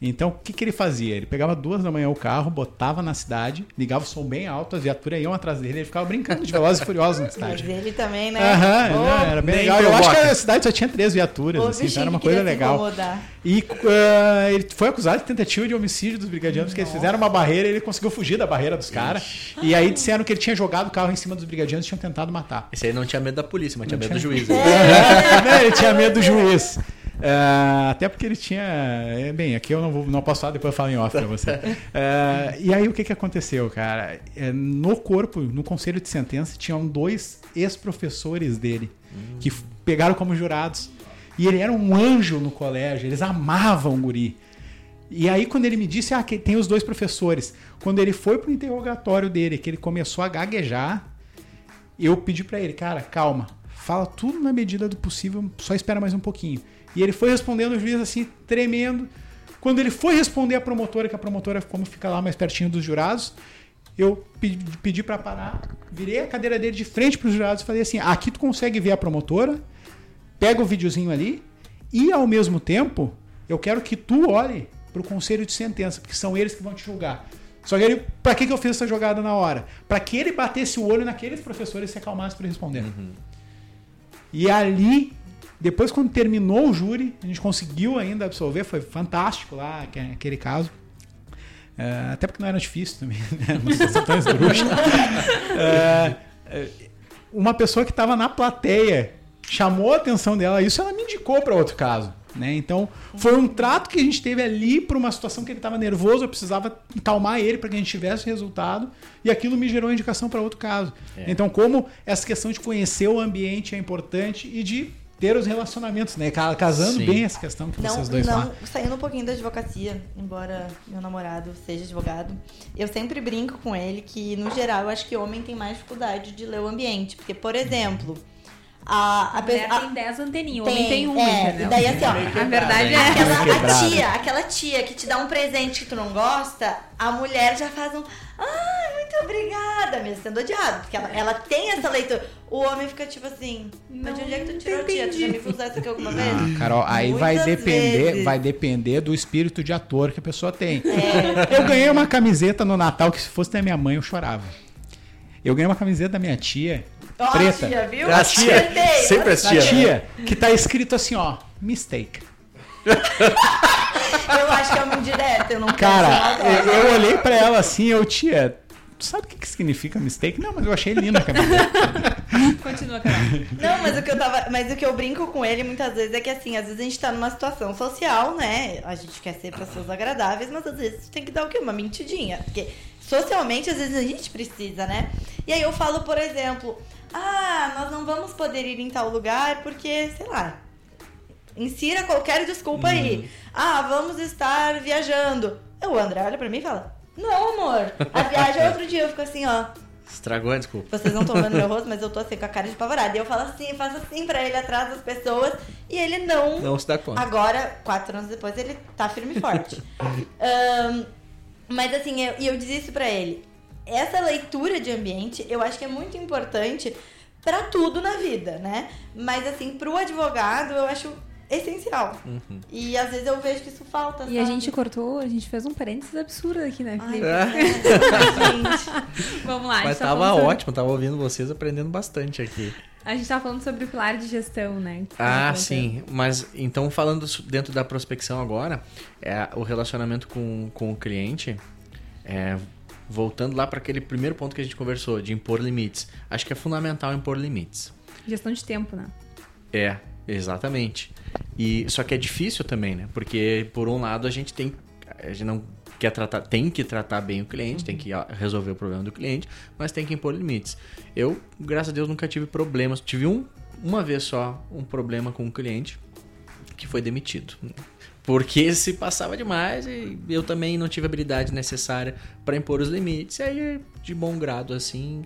Então, o que, que ele fazia? Ele pegava duas da manhã o carro, botava na cidade, ligava o som bem alto, as viaturas iam atrás dele, ele ficava brincando de velozes e furiosos na Mas cidade. ele também, né? Aham, não, era bem legal. Eu acho que a cidade só tinha três viaturas, ô, assim, então era uma que coisa legal. E ah, ele foi acusado de tentativa de homicídio dos brigadianos, porque eles fizeram uma barreira e ele conseguiu fugir da barreira dos caras. E aí disseram que ele tinha jogado o carro em cima dos brigadianos e tinham tentado matar. Esse aí não tinha medo da polícia, mas tinha Não medo do juiz. Né, ele tinha medo do juiz. Ah, até porque ele tinha. é, Bem, aqui eu não, vou, não posso falar, depois eu falo em off pra você. Ah, e aí o que, que aconteceu, cara? É, no corpo, no conselho de sentença, tinham dois ex-professores dele que f- pegaram como jurados. E ele era um anjo no colégio, eles amavam o guri. E aí, quando ele me disse, ah, que tem os dois professores, quando ele foi pro interrogatório dele, que ele começou a gaguejar, eu pedi pra ele, cara, calma, fala tudo na medida do possível, só espera mais um pouquinho. E ele foi respondendo o juiz assim, tremendo. Quando ele foi responder a promotora, que a promotora, como fica lá mais pertinho dos jurados, eu pedi, pedi para parar, virei a cadeira dele de frente pros jurados e falei assim: aqui tu consegue ver a promotora, pega o videozinho ali, e ao mesmo tempo, eu quero que tu olhe pro conselho de sentença, porque são eles que vão te julgar. Só que ele, pra que, que eu fiz essa jogada na hora? Pra que ele batesse o olho naqueles professores e se acalmasse pra responder. E ali, depois quando terminou o júri, a gente conseguiu ainda absolver, foi fantástico lá aquele caso. Uh, até porque não era difícil também, né? Uma situação tão esdrúxula. uh, uma pessoa que estava na plateia chamou a atenção dela, isso ela me indicou para outro caso. Né? Então, foi um trato que a gente teve ali para uma situação que ele estava nervoso, eu precisava calmar ele para que a gente tivesse resultado, e aquilo me gerou indicação para outro caso. É. Então, como essa questão de conhecer o ambiente é importante e de ter os relacionamentos, né? Casando Sim. bem essa questão que não, vocês dois não, falam. Saindo um pouquinho da advocacia, embora meu namorado seja advogado, eu sempre brinco com ele que, no geral, eu acho que homem tem mais dificuldade de ler o ambiente. Porque, por exemplo, a, a, a mulher a, tem 10 anteninhas, o homem tem uma, é, entendeu? E daí assim, ó, a verdade é aquela a tia, aquela tia que te dá um presente que tu não gosta, a mulher já faz um Ai, muito obrigada, mesmo sendo odiado. Porque ela, ela tem essa leitura. O homem fica tipo assim, mas de onde é que tu tirou, tia? Tu já me usou isso aqui alguma vez? Ah, Carol, aí Muitas vai depender, vezes. vai depender do espírito de ator que a pessoa tem. É. Eu ganhei uma camiseta no Natal que se fosse da minha mãe eu chorava. Eu ganhei uma camiseta da minha tia Ó, preta. A tia, viu? A tia, Acertei. sempre a tia. A tia, que tá escrito assim, ó, mistake. eu acho que é uma indireta, eu não Cara, eu, eu olhei pra ela assim, eu, tia, tu sabe o que, que significa mistake? Não, mas eu achei linda a camiseta. Continua, Carol. Não, mas o que eu tava. Mas o que eu brinco com ele muitas vezes é que assim, às vezes a gente tá numa situação social, né? A gente quer ser pessoas agradáveis, mas às vezes tem que dar o quê? Uma mentidinha. Porque socialmente, às vezes, a gente precisa, né? E aí eu falo, por exemplo, ah, nós não vamos poder ir em tal lugar porque, sei lá, insira qualquer desculpa aí. Uhum. Ah, vamos estar viajando. O André olha pra mim e fala: Não, amor, a viagem é outro dia. Eu fico assim, ó. Estragou a desculpa. Vocês não estão vendo meu rosto, mas eu tô assim com a cara de apavorada. E eu falo assim, faço assim pra ele atrás das pessoas e ele não. Não se dá conta. Agora, quatro anos depois, ele tá firme e forte. um, mas assim, eu, e eu disse isso pra ele essa leitura de ambiente eu acho que é muito importante para tudo na vida, né? Mas assim, pro advogado eu acho essencial. Uhum. E às vezes eu vejo que isso falta. E sabe? a gente cortou, a gente fez um parênteses absurdo aqui, né? Ai, é. Vamos lá. Mas tá tava ótimo, tava ouvindo vocês aprendendo bastante aqui. A gente tava falando sobre o pilar de gestão, né? Ah, sim. Mas então falando dentro da prospecção agora, é o relacionamento com, com o cliente. É, voltando lá para aquele primeiro ponto que a gente conversou, de impor limites. Acho que é fundamental impor limites. Gestão de tempo, né? É, exatamente. E só que é difícil também, né? Porque por um lado a gente tem a gente não quer tratar, tem que tratar bem o cliente, uhum. tem que resolver o problema do cliente, mas tem que impor limites. Eu, graças a Deus, nunca tive problemas. Tive um, uma vez só um problema com um cliente que foi demitido. Porque se passava demais e eu também não tive habilidade necessária para impor os limites. E aí, de bom grado, assim.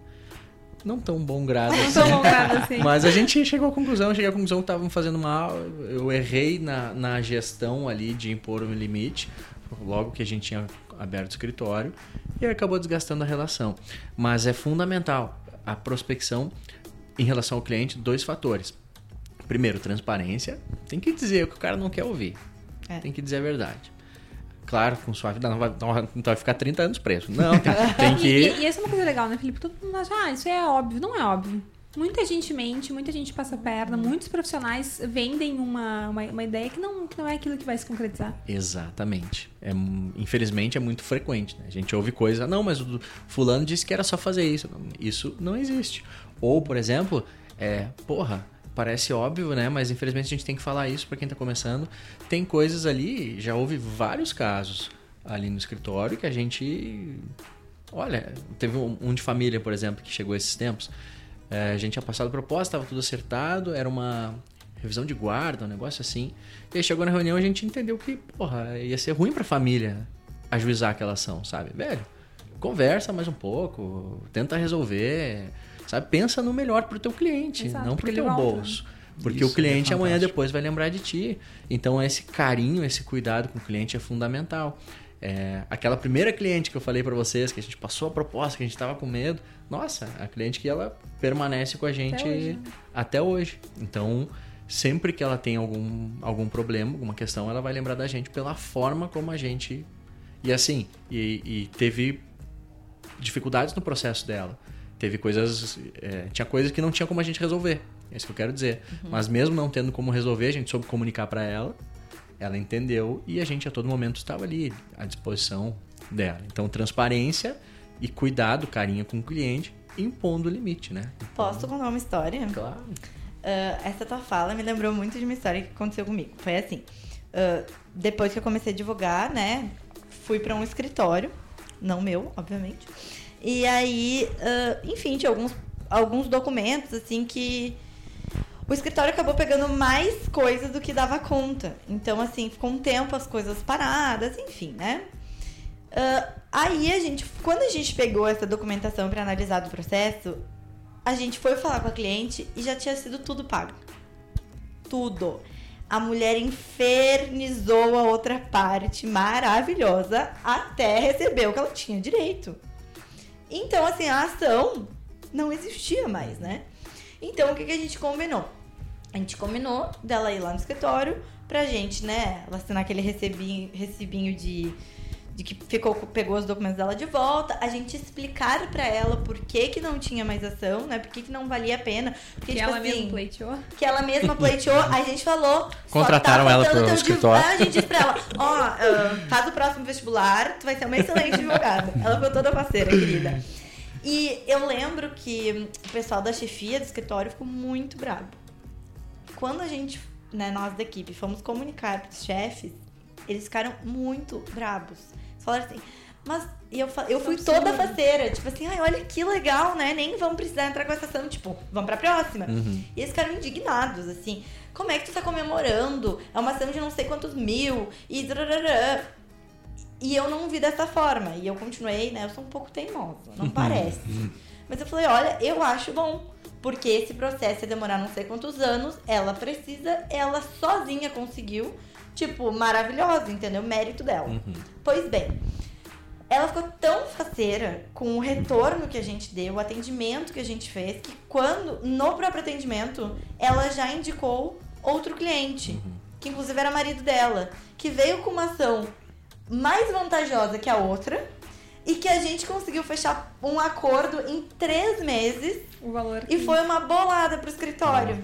Não tão bom grado assim. Não tão bom grado assim. Mas a gente chegou à conclusão, cheguei à conclusão que estavam fazendo mal. Eu errei na, na gestão ali de impor um limite, logo que a gente tinha aberto o escritório, e acabou desgastando a relação. Mas é fundamental a prospecção em relação ao cliente, dois fatores. Primeiro, transparência. Tem que dizer o que o cara não quer ouvir. É. Tem que dizer a verdade. Claro, com suavidade, não vai, não vai ficar 30 anos preso. Não, tem, tem que. E, e, essa é uma coisa legal, né, Felipe? Todo mundo acha, ah, isso é óbvio. Não é óbvio. Muita gente mente, muita gente passa perna, muitos profissionais vendem uma, uma, uma, ideia que não, que não é aquilo que vai se concretizar. Exatamente. É, infelizmente é muito frequente. Né? A gente ouve coisa, não, mas o fulano disse que era só fazer isso. Isso não existe. Ou, por exemplo, é, porra, parece óbvio, né? Mas infelizmente a gente tem que falar isso para quem está começando. Tem coisas ali, já houve vários casos ali no escritório que a gente. Olha, teve um, de família, por exemplo, que chegou esses tempos. É, a gente tinha passado proposta, estava tudo acertado, era uma revisão de guarda, um negócio assim. E aí chegou na reunião a gente entendeu que, porra, ia ser ruim para a família ajuizar aquela ação, sabe? Velho, conversa mais um pouco, tenta resolver Sabe? Pensa no melhor para o teu cliente, Exato, não para o teu bolso. Porque Isso, o cliente é amanhã depois vai lembrar de ti. Então esse carinho, esse cuidado com o cliente é fundamental. É, aquela primeira cliente que eu falei para vocês, que a gente passou a proposta, que a gente estava com medo, nossa, a cliente que ela permanece com a gente até hoje. Até hoje. Então, sempre que ela tem algum, algum problema, alguma questão, ela vai lembrar da gente pela forma como a gente. E assim, e, e teve dificuldades no processo dela. Teve coisas. É, tinha coisas que não tinha como a gente resolver. É isso que eu quero dizer. Mas mesmo não tendo como resolver, a gente soube comunicar para ela. Ela entendeu e a gente a todo momento estava ali à disposição dela. Então, transparência e cuidado, carinho com o cliente, impondo o limite, né? Posso contar uma história? Claro. Ah, essa tua fala me lembrou muito de uma história que aconteceu comigo. Foi assim: ah, depois que eu comecei a advogar, né? Fui para um escritório, não meu, obviamente. E aí, ah, enfim, tinha alguns, alguns documentos, assim, que o escritório acabou pegando mais coisas do que dava conta. Então, assim, ficou um tempo as coisas paradas, enfim, né? Ah, aí a gente, quando a gente pegou essa documentação para analisar do processo, a gente foi falar com a cliente e já tinha sido tudo pago. Tudo. A mulher infernizou a outra parte maravilhosa até receber o que ela tinha direito. Então, assim, a ação não existia mais, né? Então, o que, que a gente combinou? A gente combinou dela ir lá no escritório pra gente, né? Ela assinar aquele recebinho, recibinho de, de que ficou, pegou os documentos dela de volta. A gente explicar pra ela por que, que não tinha mais ação, né? Por que, que não valia a pena. Porque, Que tipo ela assim, mesma pleiteou. que ela mesma pleiteou, a gente falou. Contrataram tá ela pro escritório. div- A gente disse pra ela: ó, ah, faz o próximo vestibular, tu vai ser uma excelente advogada. Ela foi toda parceira, querida. E eu lembro que o pessoal da chefia do escritório ficou muito bravo. Quando a gente, né, nós da equipe, fomos comunicar pros chefes, eles ficaram muito bravos. Falaram assim, mas e eu, eu fui Absurdo. toda faceira, tipo assim, ai, olha que legal, né? Nem vamos precisar entrar com essa ação, tipo, vamos pra próxima. Uhum. E eles ficaram indignados, assim. Como é que tu tá comemorando? É uma ação de não sei quantos mil e drararã. E eu não vi dessa forma. E eu continuei, né? Eu sou um pouco teimosa, não parece. Mas eu falei, olha, eu acho bom. Porque esse processo ia demorar não sei quantos anos. Ela precisa, ela sozinha conseguiu. Tipo, maravilhosa, entendeu? Mérito dela. Pois bem, ela ficou tão faceira com o retorno que a gente deu, o atendimento que a gente fez, que quando, no próprio atendimento, ela já indicou outro cliente, que inclusive era marido dela, que veio com uma ação mais vantajosa que a outra e que a gente conseguiu fechar um acordo em três meses O valor e que- foi uma bolada pro escritório.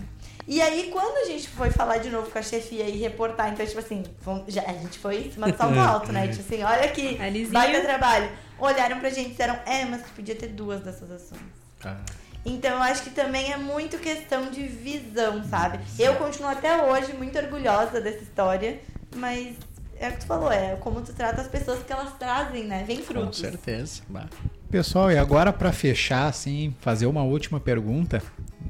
E aí, quando a gente foi falar de novo com a chefia e reportar, então, tipo assim, já, a gente foi em cima do salto alto, né? Tipo assim, olha aqui, Alizinho. baita trabalho. Olharam pra gente e disseram, é, mas tu podia ter duas dessas ações. Ah, Então, eu acho que também é muito questão de visão, sabe? Eu continuo até hoje muito orgulhosa dessa história, mas é o que tu falou, é como tu trata as pessoas que elas trazem, né? Vem com frutos. certeza. Bah. Pessoal, e agora para fechar, assim, fazer uma última pergunta,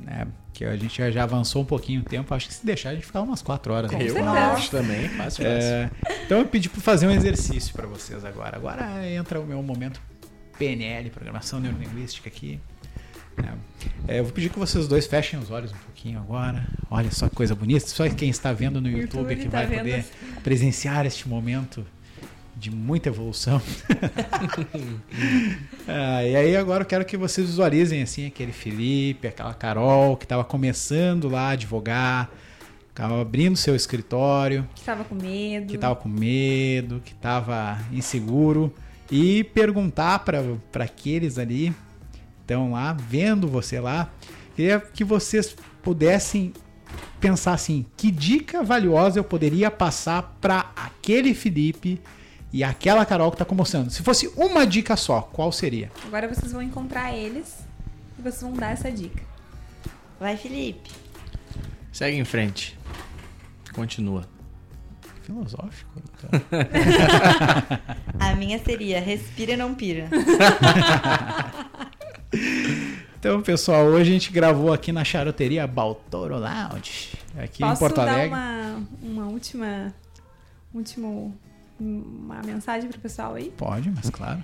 né? Que a gente já- já avançou um pouquinho o tempo. Acho que se deixar, a gente ficar umas quatro horas. Eu acho também. Fácil, fácil. É, então eu pedi para fazer um exercício para vocês agora. Agora entra o meu momento PNL, Programação Neurolinguística aqui. É, é, eu vou pedir que vocês dois fechem os olhos um pouquinho agora. Olha só que coisa bonita. Só quem está vendo no YouTube, YouTube que tá vai poder assim. presenciar este momento de muita evolução. Ah, e aí agora eu quero que vocês visualizem assim aquele Felipe, aquela Carol que estava começando lá a advogar, estava abrindo seu escritório, Que tava com medo. que estava com medo, que estava inseguro e perguntar para aqueles ali estão lá vendo você lá, queria que vocês pudessem pensar assim, que dica valiosa eu poderia passar para aquele Felipe e aquela Carol que está começando. Se fosse uma dica só, qual seria? Agora vocês vão encontrar eles e vocês vão dar essa dica. Vai, Felipe. Segue em frente. Continua. Filosófico. Então. A minha seria respira e não pira. Então, pessoal, hoje a gente gravou aqui na charuteria Baltoro Lounge, aqui Posso em Porto dar Alegre. uma, uma última. Último. Uma mensagem pro pessoal aí? Pode, mas claro.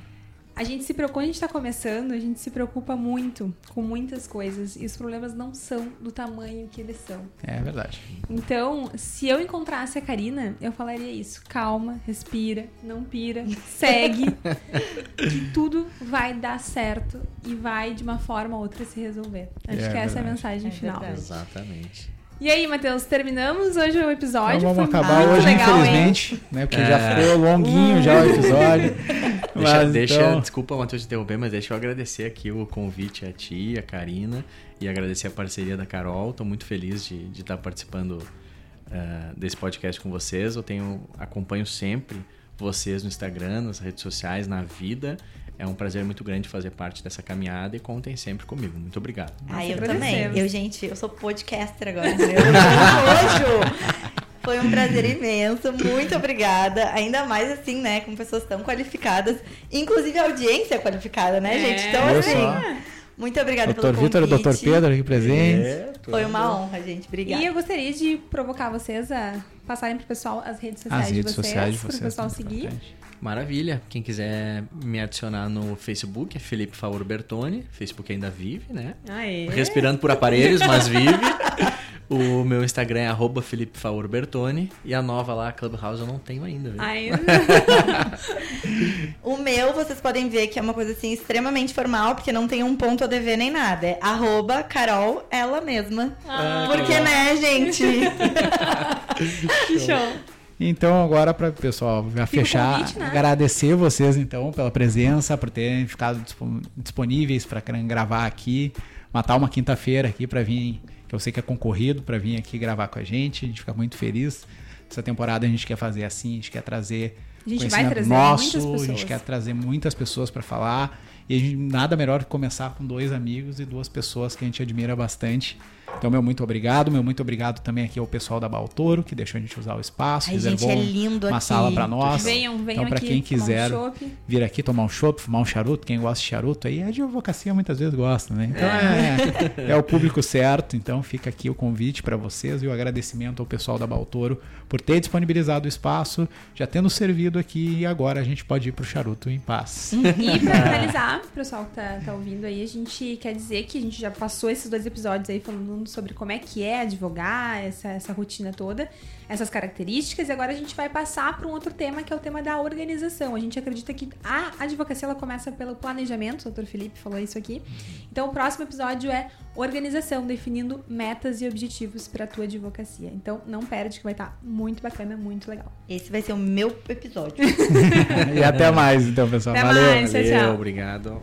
A gente se preocupa, quando a gente tá começando, a gente se preocupa muito com muitas coisas. E os problemas não são do tamanho que eles são. É verdade. Então, se eu encontrasse a Karina, eu falaria isso. Calma, respira, não pira, segue. que tudo vai dar certo e vai, de uma forma ou outra, se resolver. Acho É que essa é a mensagem É final. verdade. Exatamente. E aí, Matheus, terminamos hoje o episódio. Então vamos Foi acabar muito hoje, legal, hein? infelizmente, né? Porque já É. ficou longuinho já o episódio. Deixa, Mas, deixa então- desculpa, Matheus, te interromper, mas deixa eu agradecer aqui o convite a ti, a Karina, e agradecer a parceria da Carol. Estou muito feliz de de estar participando eh, desse podcast com vocês. Eu tenho acompanho sempre vocês no Instagram, nas redes sociais, na vida. É um prazer muito grande fazer parte dessa caminhada e contem sempre comigo. Muito obrigado. Ah, eu também. Eu, gente, eu sou podcaster agora. né? Eu. Foi um prazer imenso. Muito obrigada. Ainda mais assim, né? Com pessoas tão qualificadas. Inclusive a audiência é qualificada, né, É. gente? Então, Viu assim, só? muito obrigada Doutor pelo Vitor e convite. doutor Pedro aqui presentes. É, Foi uma honra, gente. Obrigada. E eu gostaria de provocar vocês a passarem pro pessoal as redes sociais As de redes vocês, sociais de pro vocês. pessoal muito seguir. importante. Maravilha. Quem quiser me adicionar no Facebook é Felipe Favor Bertoni. Facebook ainda vive, né? Aê. Respirando por aparelhos, mas vive. O meu Instagram é arroba Felipe Favor Bertoni. E a nova lá, Clubhouse, eu não tenho ainda. viu? Ainda. O meu, vocês podem ver que é uma coisa assim extremamente formal, porque não tem um ponto a dever nem nada. É arroba Carol, ela mesma. Ah, porque, né, gente? que show. Então, agora, para pessoal já Fica o fechar, convite, né? agradecer vocês então pela presença, por terem ficado dispo- disponíveis para gravar aqui, matar uma quinta-feira aqui para vir, que eu sei que é concorrido, para vir aqui gravar com a gente. A gente fica muito feliz. Essa temporada a gente quer fazer assim, a gente quer trazer A gente vai trazer nosso, muitas a pessoas. gente quer trazer muitas pessoas para falar. E a gente, nada melhor que começar com dois amigos e duas pessoas que a gente admira bastante. Então, meu muito obrigado. Meu muito obrigado também aqui ao pessoal da Baltoro, que deixou a gente usar o espaço, Ai, reservou gente, é lindo uma aqui. sala para nós. Venham, venham então, para aqui quem tomar um quiser chopp. vir aqui tomar um chopp, fumar um charuto, quem gosta de charuto aí, a advocacia muitas vezes gosta, né? Então é, é o público certo. Então fica aqui o convite para vocês e o agradecimento ao pessoal da Baltoro por ter disponibilizado o espaço, já tendo servido aqui e agora a gente pode ir pro charuto em paz. E pra finalizar, o pessoal que tá, tá ouvindo aí, a gente quer dizer que a gente já passou esses dois episódios aí falando sobre como é que é advogar, essa, essa rotina toda, essas características, e agora a gente vai passar para um outro tema, que é o tema da organização. A gente acredita que a advocacia ela começa pelo planejamento, o doutor Felipe falou isso aqui. Então o próximo episódio é organização, definindo metas e objetivos para a tua advocacia. Então não perde que vai estar muito bacana, muito legal. Esse vai ser o meu episódio. e até mais, então, pessoal. Até Valeu. mais. Tchau, Valeu, tchau. obrigado.